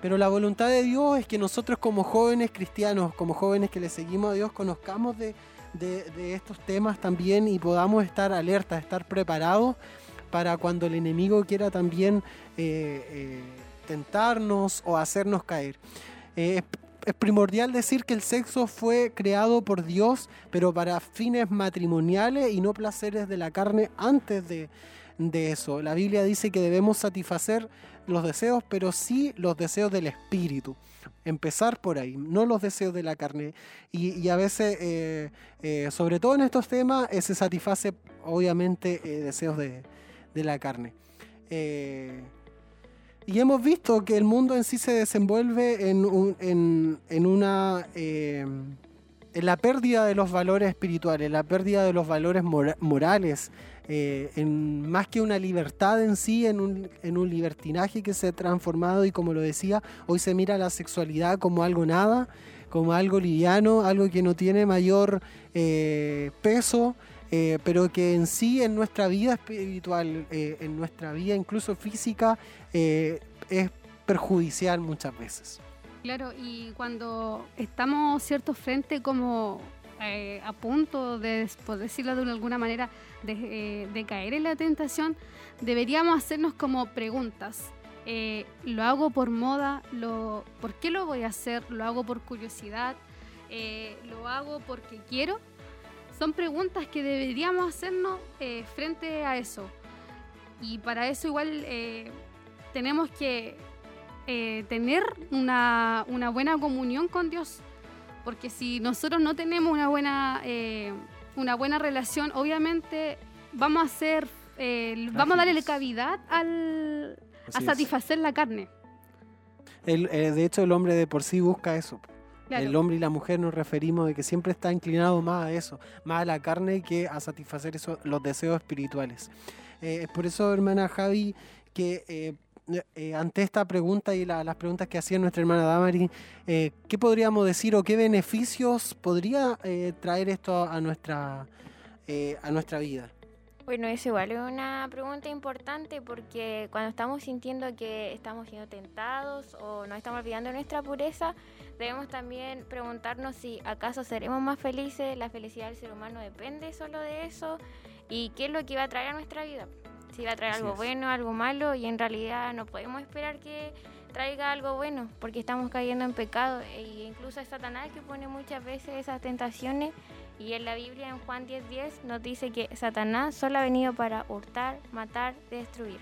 Pero la voluntad de Dios es que nosotros como jóvenes cristianos, como jóvenes que le seguimos a Dios, conozcamos de, estos temas también y podamos estar alertas, estar preparados para cuando el enemigo quiera también eh, eh, tentarnos o hacernos caer. Es primordial decir que el sexo fue creado por Dios, pero para fines matrimoniales y no placeres de la carne antes de, eso. La Biblia dice que debemos satisfacer los deseos, pero sí los deseos del espíritu. Empezar por ahí, no los deseos de la carne. Y, a veces, eh, eh, sobre todo en estos temas, eh, se satisface obviamente deseos de, de, la carne. Y hemos visto que el mundo en sí se desenvuelve en, en, una... Eh, en la pérdida de los valores espirituales, la pérdida de los valores morales, eh, en más que una libertad en sí, en un, en un, libertinaje que se ha transformado y como lo decía, hoy se mira la sexualidad como algo nada, como algo liviano, algo que no tiene mayor eh, peso, eh, pero que en sí en nuestra vida espiritual, en nuestra vida incluso física, es perjudicial muchas veces. Claro, y cuando estamos cierto frente como a punto de, por decirlo de alguna manera, de, caer en la tentación, deberíamos hacernos como preguntas. ¿Lo hago por moda? Lo, ¿Por qué lo voy a hacer? ¿Lo hago por curiosidad? ¿Lo hago porque quiero? son preguntas que deberíamos hacernos eh, frente a eso. Y para eso igual eh, tenemos que eh, tener una, buena comunión con Dios. Porque si nosotros no tenemos una buena, una buena relación, obviamente vamos a hacer, vamos a darle cavidad al, a satisfacer la carne. de hecho, el hombre de por sí busca eso. El hombre y la mujer nos referimos de que siempre está inclinado más a eso, más a la carne que a satisfacer eso, los deseos espirituales. Eh, es por eso, hermana Javi, que eh, eh, ante esta pregunta y las preguntas que hacía nuestra hermana Damari, ¿qué podríamos decir o qué beneficios podría traer esto a nuestra, a nuestra vida? Bueno, es igual, es una pregunta importante porque cuando estamos sintiendo que estamos siendo tentados o nos estamos olvidando de nuestra pureza, debemos también preguntarnos si acaso seremos más felices, la felicidad del ser humano depende solo de eso y qué es lo que va a traer a nuestra vida. Si va a traer algo bueno, algo malo y en realidad no podemos esperar que traiga algo bueno porque estamos cayendo en pecado e incluso es Satanás que pone muchas veces esas tentaciones y en la Biblia, en Juan 10:10, 10, nos dice que Satanás solo ha venido para hurtar, matar, destruir.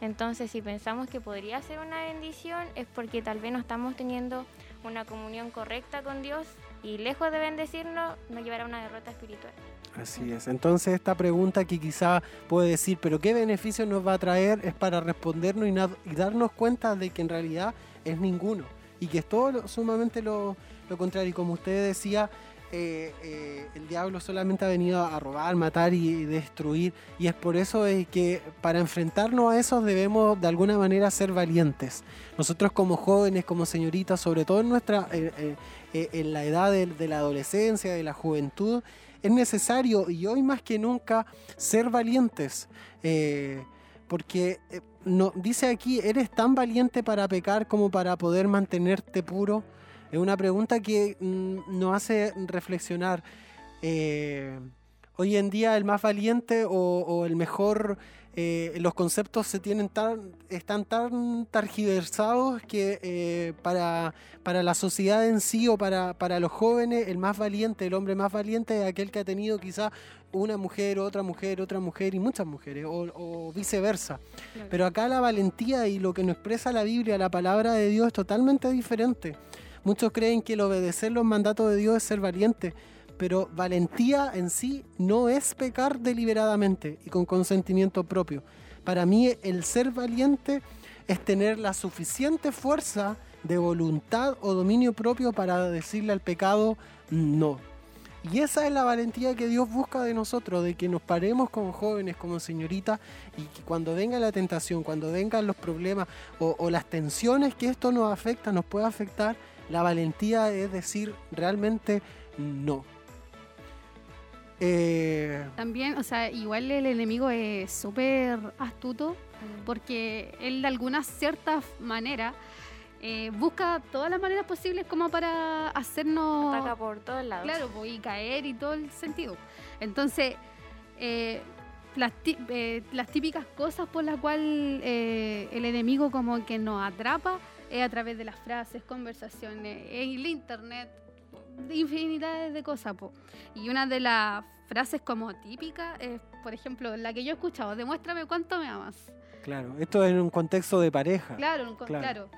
Entonces, si pensamos que podría ser una bendición, es porque tal vez no estamos teniendo una comunión correcta con Dios y lejos de bendecirnos, nos llevará a una derrota espiritual. Así es. Entonces, esta pregunta que quizá puede decir, pero ¿qué beneficio nos va a traer? Es para respondernos y, darnos cuenta de que en realidad es ninguno y que es todo sumamente lo, lo contrario. Y como usted decía, eh, eh, el diablo solamente ha venido a robar, matar y destruir. Y es por eso que para enfrentarnos a eso debemos de alguna manera ser valientes. Nosotros como jóvenes, como señoritas, sobre todo en, nuestra, eh, en la edad de, la adolescencia, de la juventud, es necesario y hoy más que nunca ser valientes. porque no, dice aquí, eres tan valiente para pecar como para poder mantenerte puro. Es una pregunta que mm, nos hace reflexionar. Eh, hoy en día el más valiente o, el mejor, eh, los conceptos se tienen tan, están tan targiversados que eh, para, para la sociedad en sí o para, para los jóvenes, el más valiente, el hombre más valiente es aquel que ha tenido quizá una mujer, otra mujer, otra mujer y muchas mujeres, o, viceversa. Pero acá la valentía y lo que nos expresa la Biblia, la palabra de Dios, es totalmente diferente. Muchos creen que el obedecer los mandatos de Dios es ser valiente, pero valentía en sí no es pecar deliberadamente y con consentimiento propio. Para mí el ser valiente es tener la suficiente fuerza de voluntad o dominio propio para decirle al pecado no. Y esa es la valentía que Dios busca de nosotros, de que nos paremos como jóvenes, como señoritas, y que cuando venga la tentación, cuando vengan los problemas o, o las tensiones que esto nos afecta, nos puede afectar, la valentía es decir realmente no. Eh, También, o sea, igual el enemigo es súper astuto porque él de alguna cierta manera eh, busca todas las maneras posibles como para hacernos... Ataca por todos lados. Claro, y caer y todo el sentido. Entonces, eh, las, las, típicas cosas por las cuales el enemigo como que nos atrapa es a través de las frases, conversaciones, en el internet, infinidades de cosas. Y una de las frases como típicas es, por ejemplo, la que yo he escuchado, demuéstrame cuánto me amas. Claro, esto en un contexto de pareja. Claro, claro.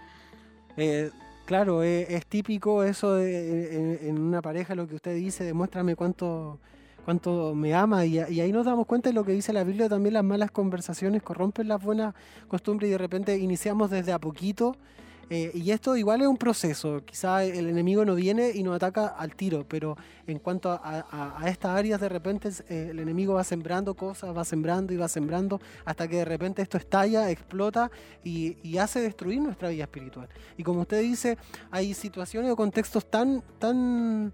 Claro, eh, es, típico eso de, en, una pareja lo que usted dice, demuéstrame cuánto, cuánto me ama y, y, ahí nos damos cuenta de lo que dice la Biblia, también las malas conversaciones corrompen las buenas costumbres y de repente iniciamos desde a poquito eh, y esto igual es un proceso, quizá el enemigo no viene y nos ataca al tiro, pero en cuanto a, estas áreas de repente eh, el enemigo va sembrando cosas, va sembrando y va sembrando hasta que de repente esto estalla, explota y, hace destruir nuestra vida espiritual. Y como usted dice, hay situaciones o contextos tan, tan,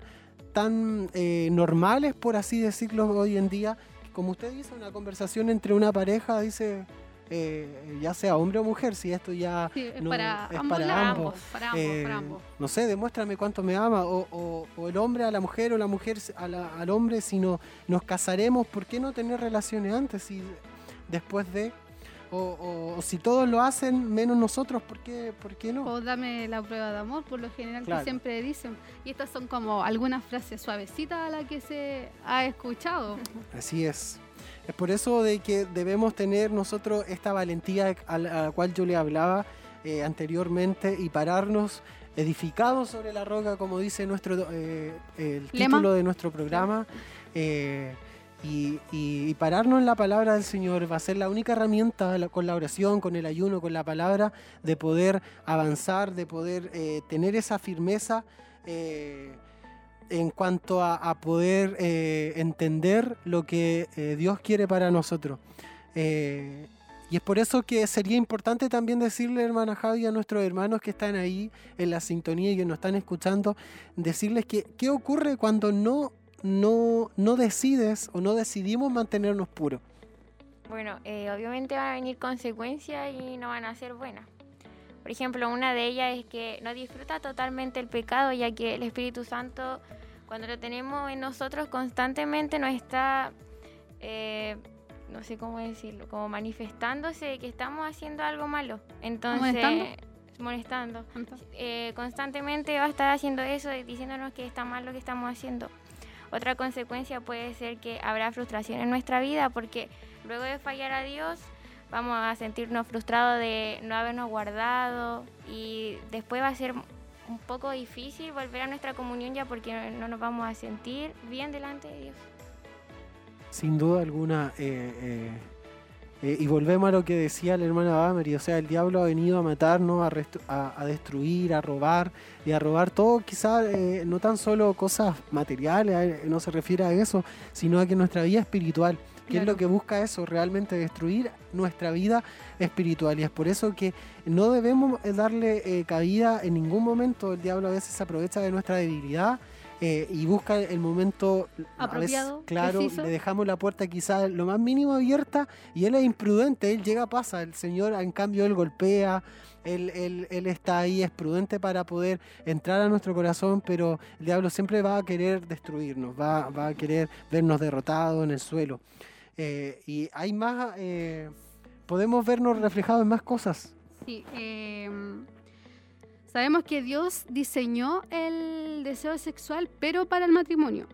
tan eh, normales, por así decirlo, hoy en día, como usted dice, una conversación entre una pareja, dice eh, ya sea hombre o mujer, si esto ya es para, ambos, eh, No sé, demuéstrame cuánto me ama, o, el hombre a la mujer o la mujer al hombre, si no, nos casaremos, ¿por qué no tener relaciones antes y después de? O, si todos lo hacen, menos nosotros, ¿por qué, por qué no? O dame la prueba de amor, por lo general que siempre dicen. Y estas son como algunas frases suavecitas a las que se ha escuchado. Así es. Es por eso de que debemos tener nosotros esta valentía a la cual yo le hablaba eh, anteriormente y pararnos edificados sobre la roca, como dice nuestro eh, el título de nuestro programa. Eh, y, pararnos en la palabra del Señor va a ser la única herramienta con la oración, con el ayuno, con la palabra, de poder avanzar, de poder tener esa firmeza en cuanto a, poder eh, entender lo que eh, Dios quiere para nosotros. Eh, y es por eso que sería importante también decirle, hermana Javi, a nuestros hermanos que están ahí en la sintonía y que nos están escuchando, decirles que qué ocurre cuando no, no, no decides o no decidimos mantenernos puros. Bueno, obviamente van a venir consecuencias y no van a ser buenas. Por ejemplo, una de ellas es que no disfruta totalmente el pecado, ya que el Espíritu Santo cuando lo tenemos en nosotros constantemente nos está, eh, no sé cómo decirlo, como manifestándose de que estamos haciendo algo malo. Entonces, molestando. Eh, constantemente va a estar haciendo eso, diciéndonos que está mal lo que estamos haciendo. Otra consecuencia puede ser que habrá frustración en nuestra vida porque luego de fallar a Dios vamos a sentirnos frustrados de no habernos guardado y después va a ser un poco difícil volver a nuestra comunión ya porque no nos vamos a sentir bien delante de Dios. Sin duda alguna, eh, eh, eh, y volvemos a lo que decía la hermana Bamery, o sea, el diablo ha venido a matarnos, a, destruir, a robar, y a robar todo, quizás no tan solo cosas materiales, no se refiere a eso, sino a que nuestra vida espiritual ¿Qué es lo que busca eso? Realmente destruir nuestra vida espiritual. Y es por eso que no debemos eh, darle eh, cabida en ningún momento. El diablo a veces se aprovecha de nuestra debilidad eh, y busca el momento apropiado. claro, le dejamos la puerta quizás lo más mínimo abierta y él es imprudente, él llega, pasa, el Señor en cambio él golpea, Él, él, él, está ahí, es prudente para poder entrar a nuestro corazón, pero el diablo siempre va a querer destruirnos, va, va a querer vernos derrotados en el suelo. Eh, y hay más, eh, podemos vernos reflejados en más cosas. Sí, eh, sabemos que Dios diseñó el deseo sexual, pero para el matrimonio.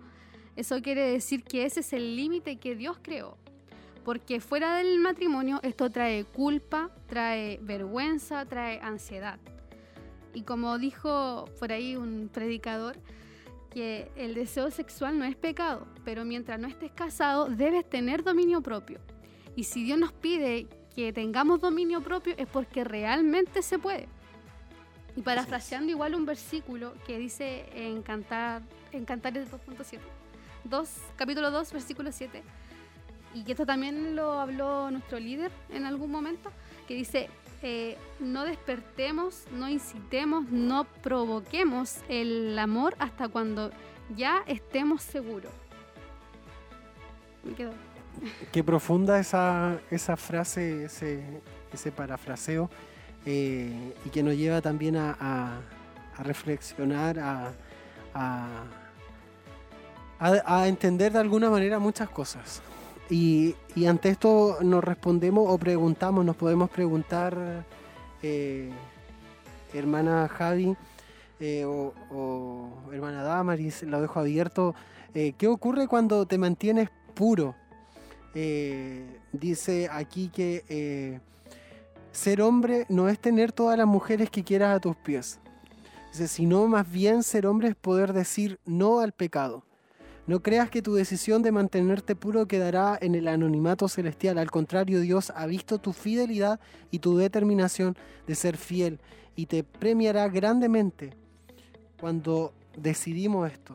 Eso quiere decir que ese es el límite que Dios creó porque fuera del matrimonio esto trae culpa, trae vergüenza, trae ansiedad. Y como dijo por ahí un predicador, que el deseo sexual no es pecado, pero mientras no estés casado debes tener dominio propio. Y si Dios nos pide que tengamos dominio propio es porque realmente se puede. Y parafraseando igual un versículo que dice en Cantar, en Cantares 2.7, 2, capítulo 2, versículo 7, y que esto también lo habló nuestro líder en algún momento, que dice, no despertemos, no incitemos, no provoquemos el amor hasta cuando ya estemos seguros. Me quedo. Qué profunda esa, esa frase, ese, ese parafraseo, eh, y que nos lleva también a, a, reflexionar, a, a entender de alguna manera muchas cosas. Y, ante esto nos respondemos o preguntamos, nos podemos preguntar, eh, hermana Javi eh, o, hermana Damaris, lo dejo abierto, eh, ¿qué ocurre cuando te mantienes puro? dice aquí que ser hombre no es tener todas las mujeres que quieras a tus pies, dice, sino más bien ser hombre es poder decir no al pecado. No creas que tu decisión de mantenerte puro quedará en el anonimato celestial. Al contrario, Dios ha visto tu fidelidad y tu determinación de ser fiel y te premiará grandemente cuando decidimos esto.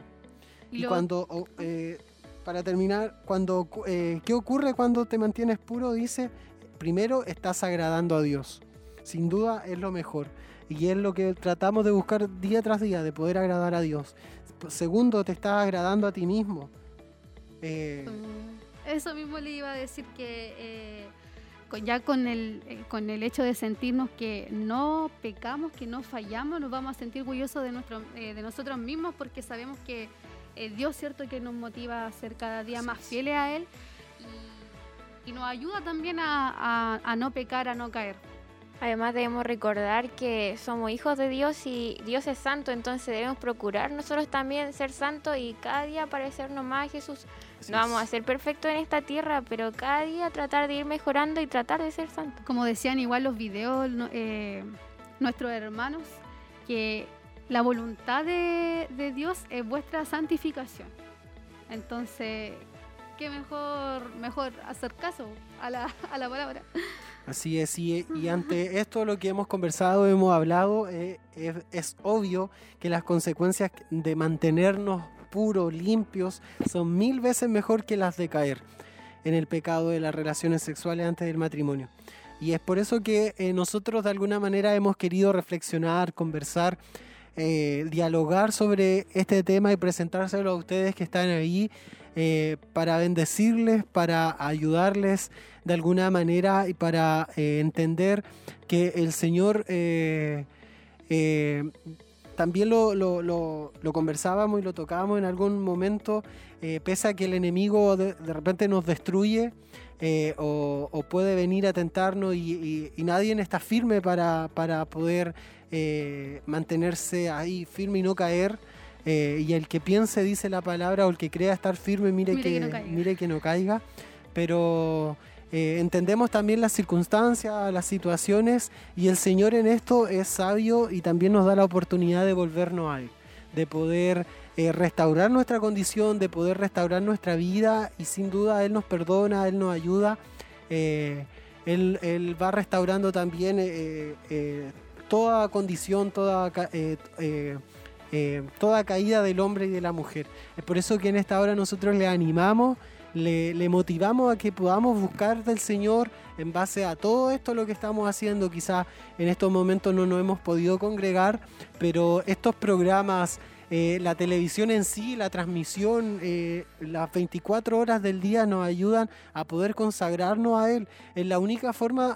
Y, cuando, eh, para terminar, cuando, eh, ¿qué ocurre cuando te mantienes puro? Dice, primero estás agradando a Dios. Sin duda es lo mejor. Y es lo que tratamos de buscar día tras día, de poder agradar a Dios. Segundo, te estás agradando a ti mismo. Eh, eso mismo le iba a decir que eh, ya con el, eh, con el hecho de sentirnos que no pecamos, que no fallamos, nos vamos a sentir orgullosos de, nuestro, de nosotros mismos porque sabemos que Dios cierto que nos motiva a ser cada día más fieles a Él y, nos ayuda también a no pecar, a no caer. Además debemos recordar que somos hijos de Dios y Dios es santo, entonces debemos procurar nosotros también ser santos y cada día parecernos más a Jesús. no vamos a ser perfectos en esta tierra, pero cada día tratar de ir mejorando y tratar de ser santos. Como decían igual los videos eh, nuestros hermanos, que la voluntad de, de Dios es vuestra santificación. Entonces, qué mejor, mejor hacer caso a la, a la palabra. Así es, y, ante esto lo que hemos conversado, hemos hablado, eh, es, obvio que las consecuencias de mantenernos puros, limpios, son mil veces mejor que las de caer en el pecado de las relaciones sexuales antes del matrimonio. Y es por eso que eh, nosotros de alguna manera hemos querido reflexionar, conversar, eh, dialogar sobre este tema y presentárselo a ustedes que están ahí eh, para bendecirles, para ayudarles de alguna manera y para eh, entender que el Señor también lo, lo, conversábamos y lo tocábamos en algún momento, pese a que el enemigo de, repente nos destruye o, puede venir a tentarnos y, y, nadie está firme para, para poder mantenerse ahí firme y no caer. Eh, y el que piense, dice la palabra, o el que crea estar firme, mire, que, no mire que no caiga. Pero eh, entendemos también las circunstancias, las situaciones, y el Señor en esto es sabio y también nos da la oportunidad de volvernos a Él, de poder eh, restaurar nuestra condición, de poder restaurar nuestra vida, y sin duda Él nos perdona, Él nos ayuda. Él, él, va restaurando también toda condición, toda eh, toda caída del hombre y de la mujer. Es por eso que en esta hora nosotros le animamos, le, motivamos a que podamos buscar del Señor en base a todo esto lo que estamos haciendo. Quizás en estos momentos no nos hemos podido congregar, pero estos programas, eh, la televisión en sí, la transmisión, eh, las 24 horas del día nos ayudan a poder consagrarnos a Él. Es la única forma,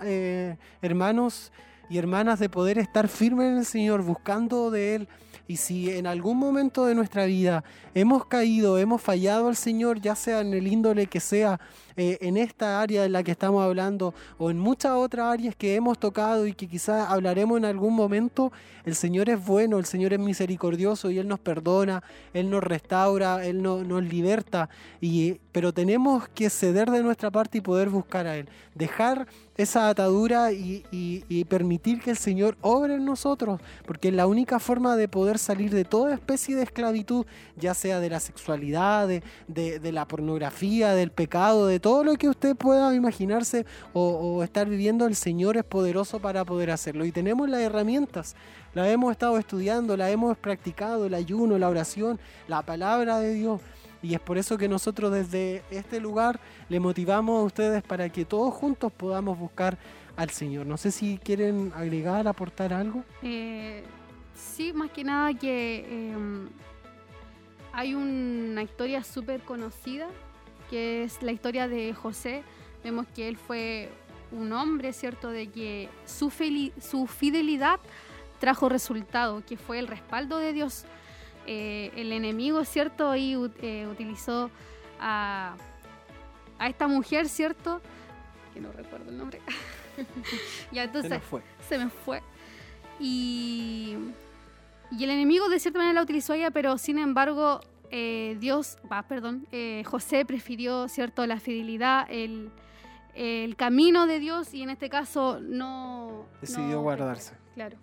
hermanos, y hermanas de poder estar firmes en el Señor, buscando de Él. Y si en algún momento de nuestra vida hemos caído, hemos fallado al Señor, ya sea en el índole que sea, eh, en esta área en la que estamos hablando o en muchas otras áreas que hemos tocado y que quizás hablaremos en algún momento, el Señor es bueno, el Señor es misericordioso y Él nos perdona, Él nos restaura, Él nos liberta, y, pero tenemos que ceder de nuestra parte y poder buscar a Él, dejar esa atadura y, permitir que el Señor obre en nosotros, porque es la única forma de poder salir de toda especie de esclavitud, ya sea de la sexualidad, de, de la pornografía, del pecado, de todo lo que usted pueda imaginarse o, estar viviendo, el Señor es poderoso para poder hacerlo. Y tenemos las herramientas, las hemos estado estudiando, las hemos practicado, el ayuno, la oración, la palabra de Dios. Y es por eso que nosotros desde este lugar le motivamos a ustedes para que todos juntos podamos buscar al Señor. No sé si quieren agregar, aportar algo. Eh, sí, más que nada que em, hay una historia súper conocida que es la historia de José. Vemos que él fue un hombre, ¿cierto? De que su, su fidelidad trajo resultado, que fue el respaldo de Dios. Eh, el enemigo, ¿cierto? Y eh, utilizó a, a, esta mujer, ¿cierto? Que no recuerdo el nombre. ya entonces se me fue. Se me fue. Y, y el enemigo de cierta manera la utilizó ella, pero sin embargo eh, Dios, va, perdón, eh, José prefirió, ¿cierto?, la fidelidad, el, camino de Dios y en este caso no... Decidió guardarse. Claro.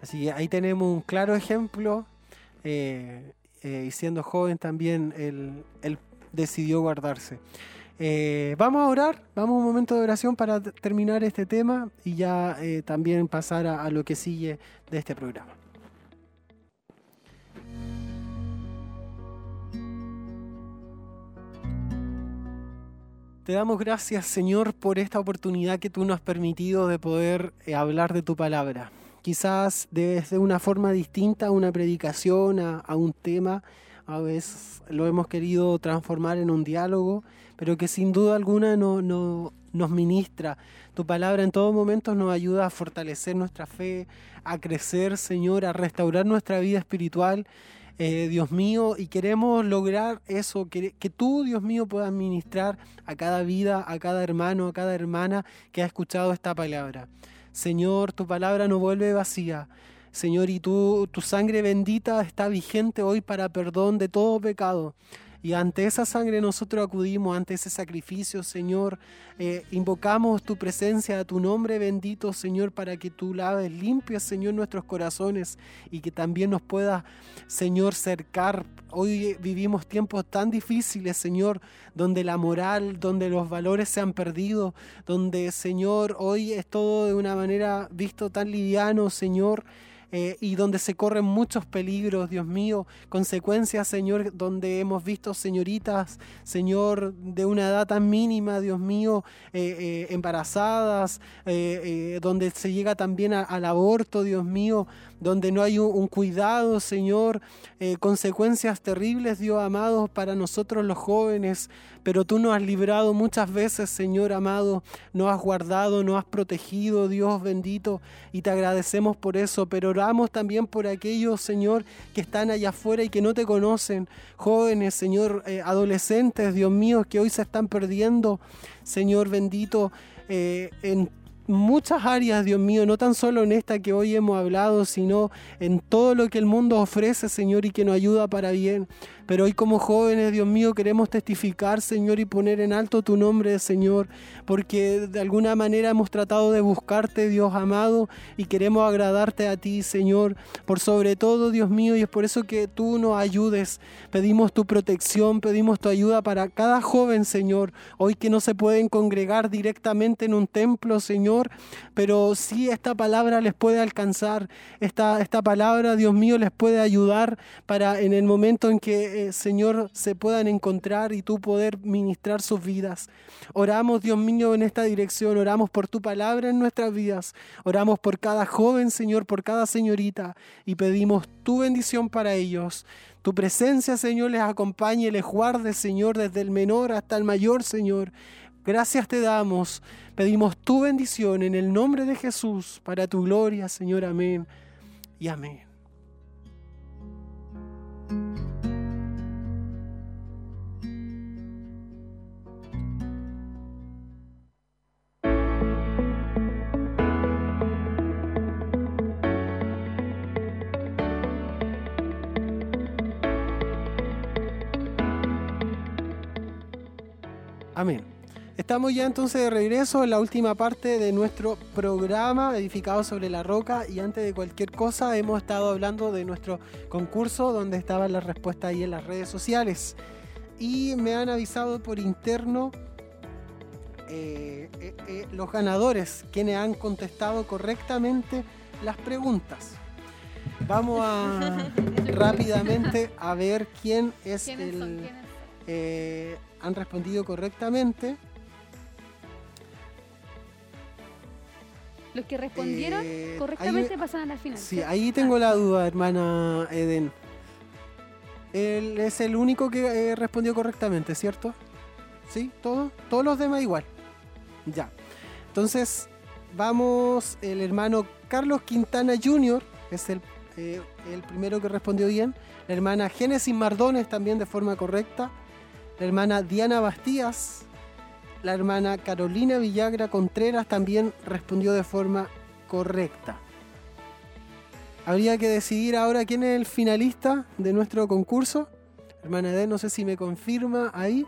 Así que ahí tenemos un claro ejemplo eh, y siendo joven también él, decidió guardarse. vamos a orar, vamos a un momento de oración para terminar este tema y ya también pasar a lo que sigue de este programa. Te damos gracias, Señor, por esta oportunidad que tú nos has permitido de poder eh, hablar de tu palabra. Quizás desde una forma distinta a una predicación, a, un tema, a veces lo hemos querido transformar en un diálogo, pero que sin duda alguna no, no, nos ministra. Tu palabra en todo momento nos ayuda a fortalecer nuestra fe, a crecer, Señor, a restaurar nuestra vida espiritual eh, Dios mío, y queremos lograr eso, que, que tú, Dios mío, puedas ministrar a cada vida, a cada hermano, a cada hermana que ha escuchado esta palabra. Señor, tu palabra no vuelve vacía. Señor, y tú, tu sangre bendita está vigente hoy para perdón de todo pecado. Y ante esa sangre nosotros acudimos, ante ese sacrificio, Señor. Eh, invocamos tu presencia, tu nombre bendito, Señor, para que tú laves, limpies, Señor, nuestros corazones y que también nos pueda, Señor, cercar. Hoy vivimos tiempos tan difíciles, Señor, donde la moral, donde los valores se han perdido, donde, Señor, hoy es todo de una manera visto tan liviano, Señor. Eh, y donde se corren muchos peligros, Dios mío, consecuencias, Señor, donde hemos visto señoritas, Señor, de una edad tan mínima, Dios mío, eh, eh, embarazadas, donde se llega también al aborto, Dios mío, donde no hay un, cuidado, Señor, consecuencias terribles, Dios amado, para nosotros los jóvenes, pero tú nos has librado muchas veces, Señor amado, nos has guardado, nos has protegido, Dios bendito, y te agradecemos por eso, pero oramos también por aquellos, Señor, que están allá afuera y que no te conocen, jóvenes, Señor, eh, adolescentes, Dios mío, que hoy se están perdiendo, Señor bendito, eh, en muchas áreas, Dios mío, no tan solo en esta que hoy hemos hablado, sino en todo lo que el mundo ofrece, Señor, y que nos ayuda para bien. Pero hoy como jóvenes, Dios mío, queremos testificar, Señor, y poner en alto tu nombre, Señor, porque de alguna manera hemos tratado de buscarte, Dios amado, y queremos agradarte a ti, Señor, por sobre todo, Dios mío, y es por eso que tú nos ayudes. Pedimos tu protección, pedimos tu ayuda para cada joven, Señor, hoy que no se pueden congregar directamente en un templo, Señor, pero sí esta palabra les puede alcanzar, esta, esta palabra, Dios mío, les puede ayudar para en el momento en que eh, Señor, se puedan encontrar y tú poder ministrar sus vidas. Oramos, Dios mío, en esta dirección. Oramos por tu palabra en nuestras vidas. Oramos por cada joven, Señor, por cada señorita y pedimos tu bendición para ellos. Tu presencia, Señor, les acompañe, les guarde, Señor, desde el menor hasta el mayor, Señor Gracias te damos. Pedimos tu bendición en el nombre de Jesús, para tu gloria, Señor. Amén y amén. Amén. Estamos ya entonces de regreso en la última parte de nuestro programa edificado sobre la roca y antes de cualquier cosa hemos estado hablando de nuestro concurso donde estaban las respuestas ahí en las redes sociales y me han avisado por interno eh, eh, eh, los ganadores quienes han contestado correctamente las preguntas. Vamos a rápidamente a ver quién es el... han respondido correctamente. Los que respondieron Eh, correctamente ahí- pasan a la final. Sí, ahí tengo la duda, hermana Eden. Él es el único que eh, respondió correctamente, ¿cierto? ¿Sí? ¿Todo? Todos los demás igual. Ya. Entonces, vamos, el hermano Carlos Quintana Jr. es el, eh, el primero que respondió bien. La hermana Génesis Mardones también de forma correcta. La hermana Diana Bastías. La hermana Carolina Villagra Contreras también respondió de forma correcta. Habría que decidir ahora quién es el finalista de nuestro concurso. Hermana D, no sé si me confirma ahí.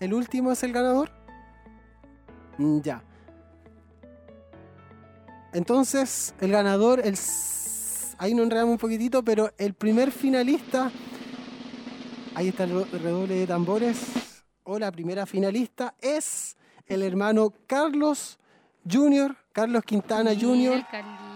¿El último es el ganador? Mm, Ya. Entonces, el ganador, el... ahí nos enredamos un poquitito, pero el primer finalista, ahí está el redoble de tambores, o la primera finalista es el hermano Carlos Junior, Carlos Quintana Jr.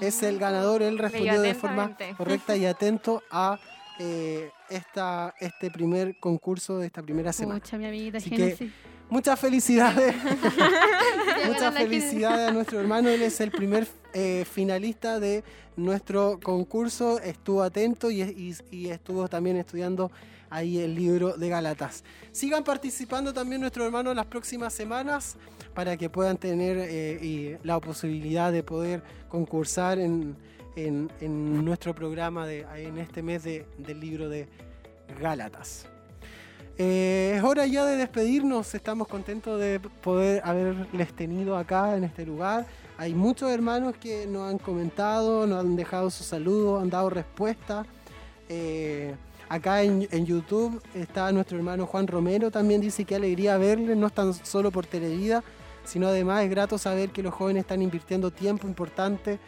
Es el ganador, él respondió de forma correcta y atento a eh, esta, este primer concurso de esta primera semana. Pucha, mi amiguita Así que Génesis. muchas felicidades, muchas felicidades a nuestro hermano. Él es el primer eh, finalista de nuestro concurso. Estuvo atento y, y- y estuvo también estudiando ahí el libro de Galatas. Sigan participando también nuestros hermanos las próximas semanas para que puedan tener eh, la posibilidad de poder concursar en, en- nuestro programa de, en este mes de- del libro de Gálatas. Eh, es hora ya de despedirnos, estamos contentos de poder haberles tenido acá en este lugar. Hay muchos hermanos que nos han comentado, nos han dejado sus saludos, han dado respuesta. Eh, acá en, en YouTube está nuestro hermano Juan Romero, también dice que alegría verle, no es tan solo por Televida, sino además es grato saber que los jóvenes están invirtiendo tiempo importante,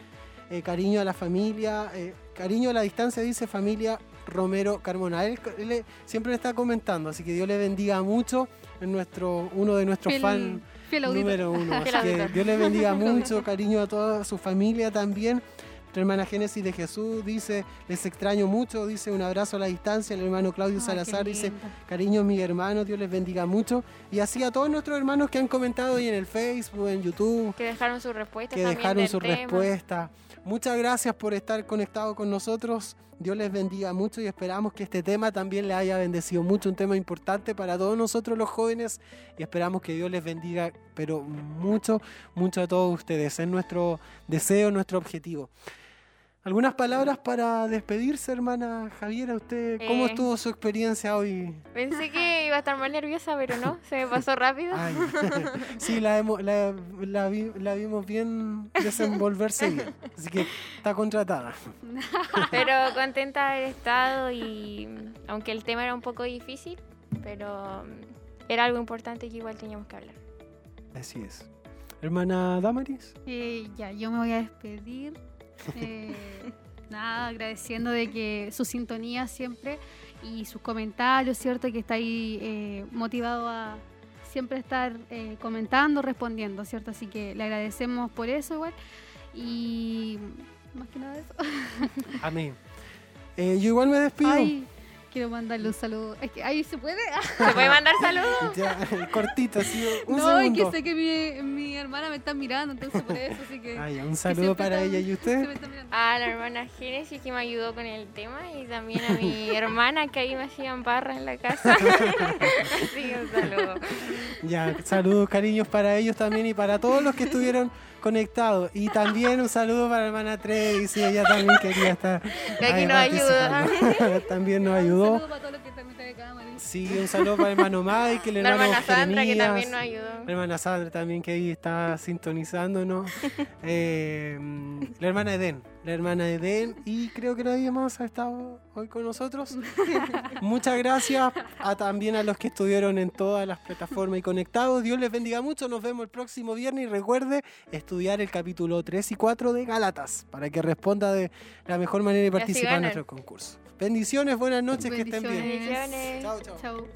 eh, cariño a la familia, eh, cariño a la distancia, dice familia Romero Carmona. Él, él siempre le está comentando, así que Dios le bendiga mucho, es nuestro, uno de nuestros fans número uno. Así que. Dios le bendiga mucho, cariño a toda su familia también. Tu hermana Génesis de Jesús dice, les extraño mucho, dice un abrazo a la distancia. El hermano Claudio Ay, Salazar dice, cariño mis hermanos, Dios les bendiga mucho. Y así a todos nuestros hermanos que han comentado ahí en el Facebook, en YouTube, Que dejaron sus respuestas que también dejaron del su tema. respuesta. Muchas gracias por estar conectados con nosotros. Dios les bendiga mucho y esperamos que este tema también les haya bendecido mucho, un tema importante para todos nosotros los jóvenes y esperamos que Dios les bendiga, pero mucho, mucho a todos ustedes. Es nuestro deseo, nuestro objetivo. ¿Algunas palabras para despedirse, hermana Javiera? ¿Usted cómo Eh. estuvo su experiencia hoy? Pensé que iba a estar más nerviosa, pero no, se me pasó rápido. Ay, sí, la, hemos- la, la vi- la vimos bien desenvolverse bien, así que está contratada. Pero contenta de haber estado y aunque el tema era un poco difícil, pero mm, era algo importante que igual teníamos que hablar. Así es. Hermana Damaris. Eh, ya, yo me voy a despedir. Eh, nada, agradeciendo de que su sintonía siempre y sus comentarios, ¿cierto? Que está ahí eh, motivado a siempre estar eh, comentando, respondiendo, ¿cierto? Así que le agradecemos por eso igual. Y más que nada eso. Amén. Yo igual me despido. Ay, quiero mandarle un saludo. Es que ahí se puede. ¿Se puede mandar saludos? Ya, cortito, así, un no, es que sé que mi, mi hermana me está mirando, entonces por eso, así que. Ah, ya, un saludo para está- ella y usted. A la hermana Génesis que me ayudó con el tema y también a mi hermana que ahí me hacían barra en la casa. sí, un saludo. Ya, saludos, cariños para ellos también y para todos los que estuvieron conectados. Y también un saludo para la hermana Trevi, sí, ella también quería estar. Que aquí nos ayuda. también nos Un ayudó. saludo para todos los que están en de cámara. Sí, un saludo para el hermano Mike, el La hermana Sandra que también nos ayudó. La hermana Sandra también que ahí está sintonizándonos. Eh, la hermana Eden. La hermana Eden. Y creo que nadie más ha estado hoy con nosotros. Muchas gracias a, también a los que estuvieron en todas las plataformas y conectados. Dios les bendiga mucho. Nos vemos el próximo viernes. Y recuerde estudiar el capítulo 3 y 4 de Gálatas para que responda de la mejor manera y así participar en nuestro concurso. Bendiciones, buenas noches, que estén bien. Bendiciones. Chao, chao. Chao.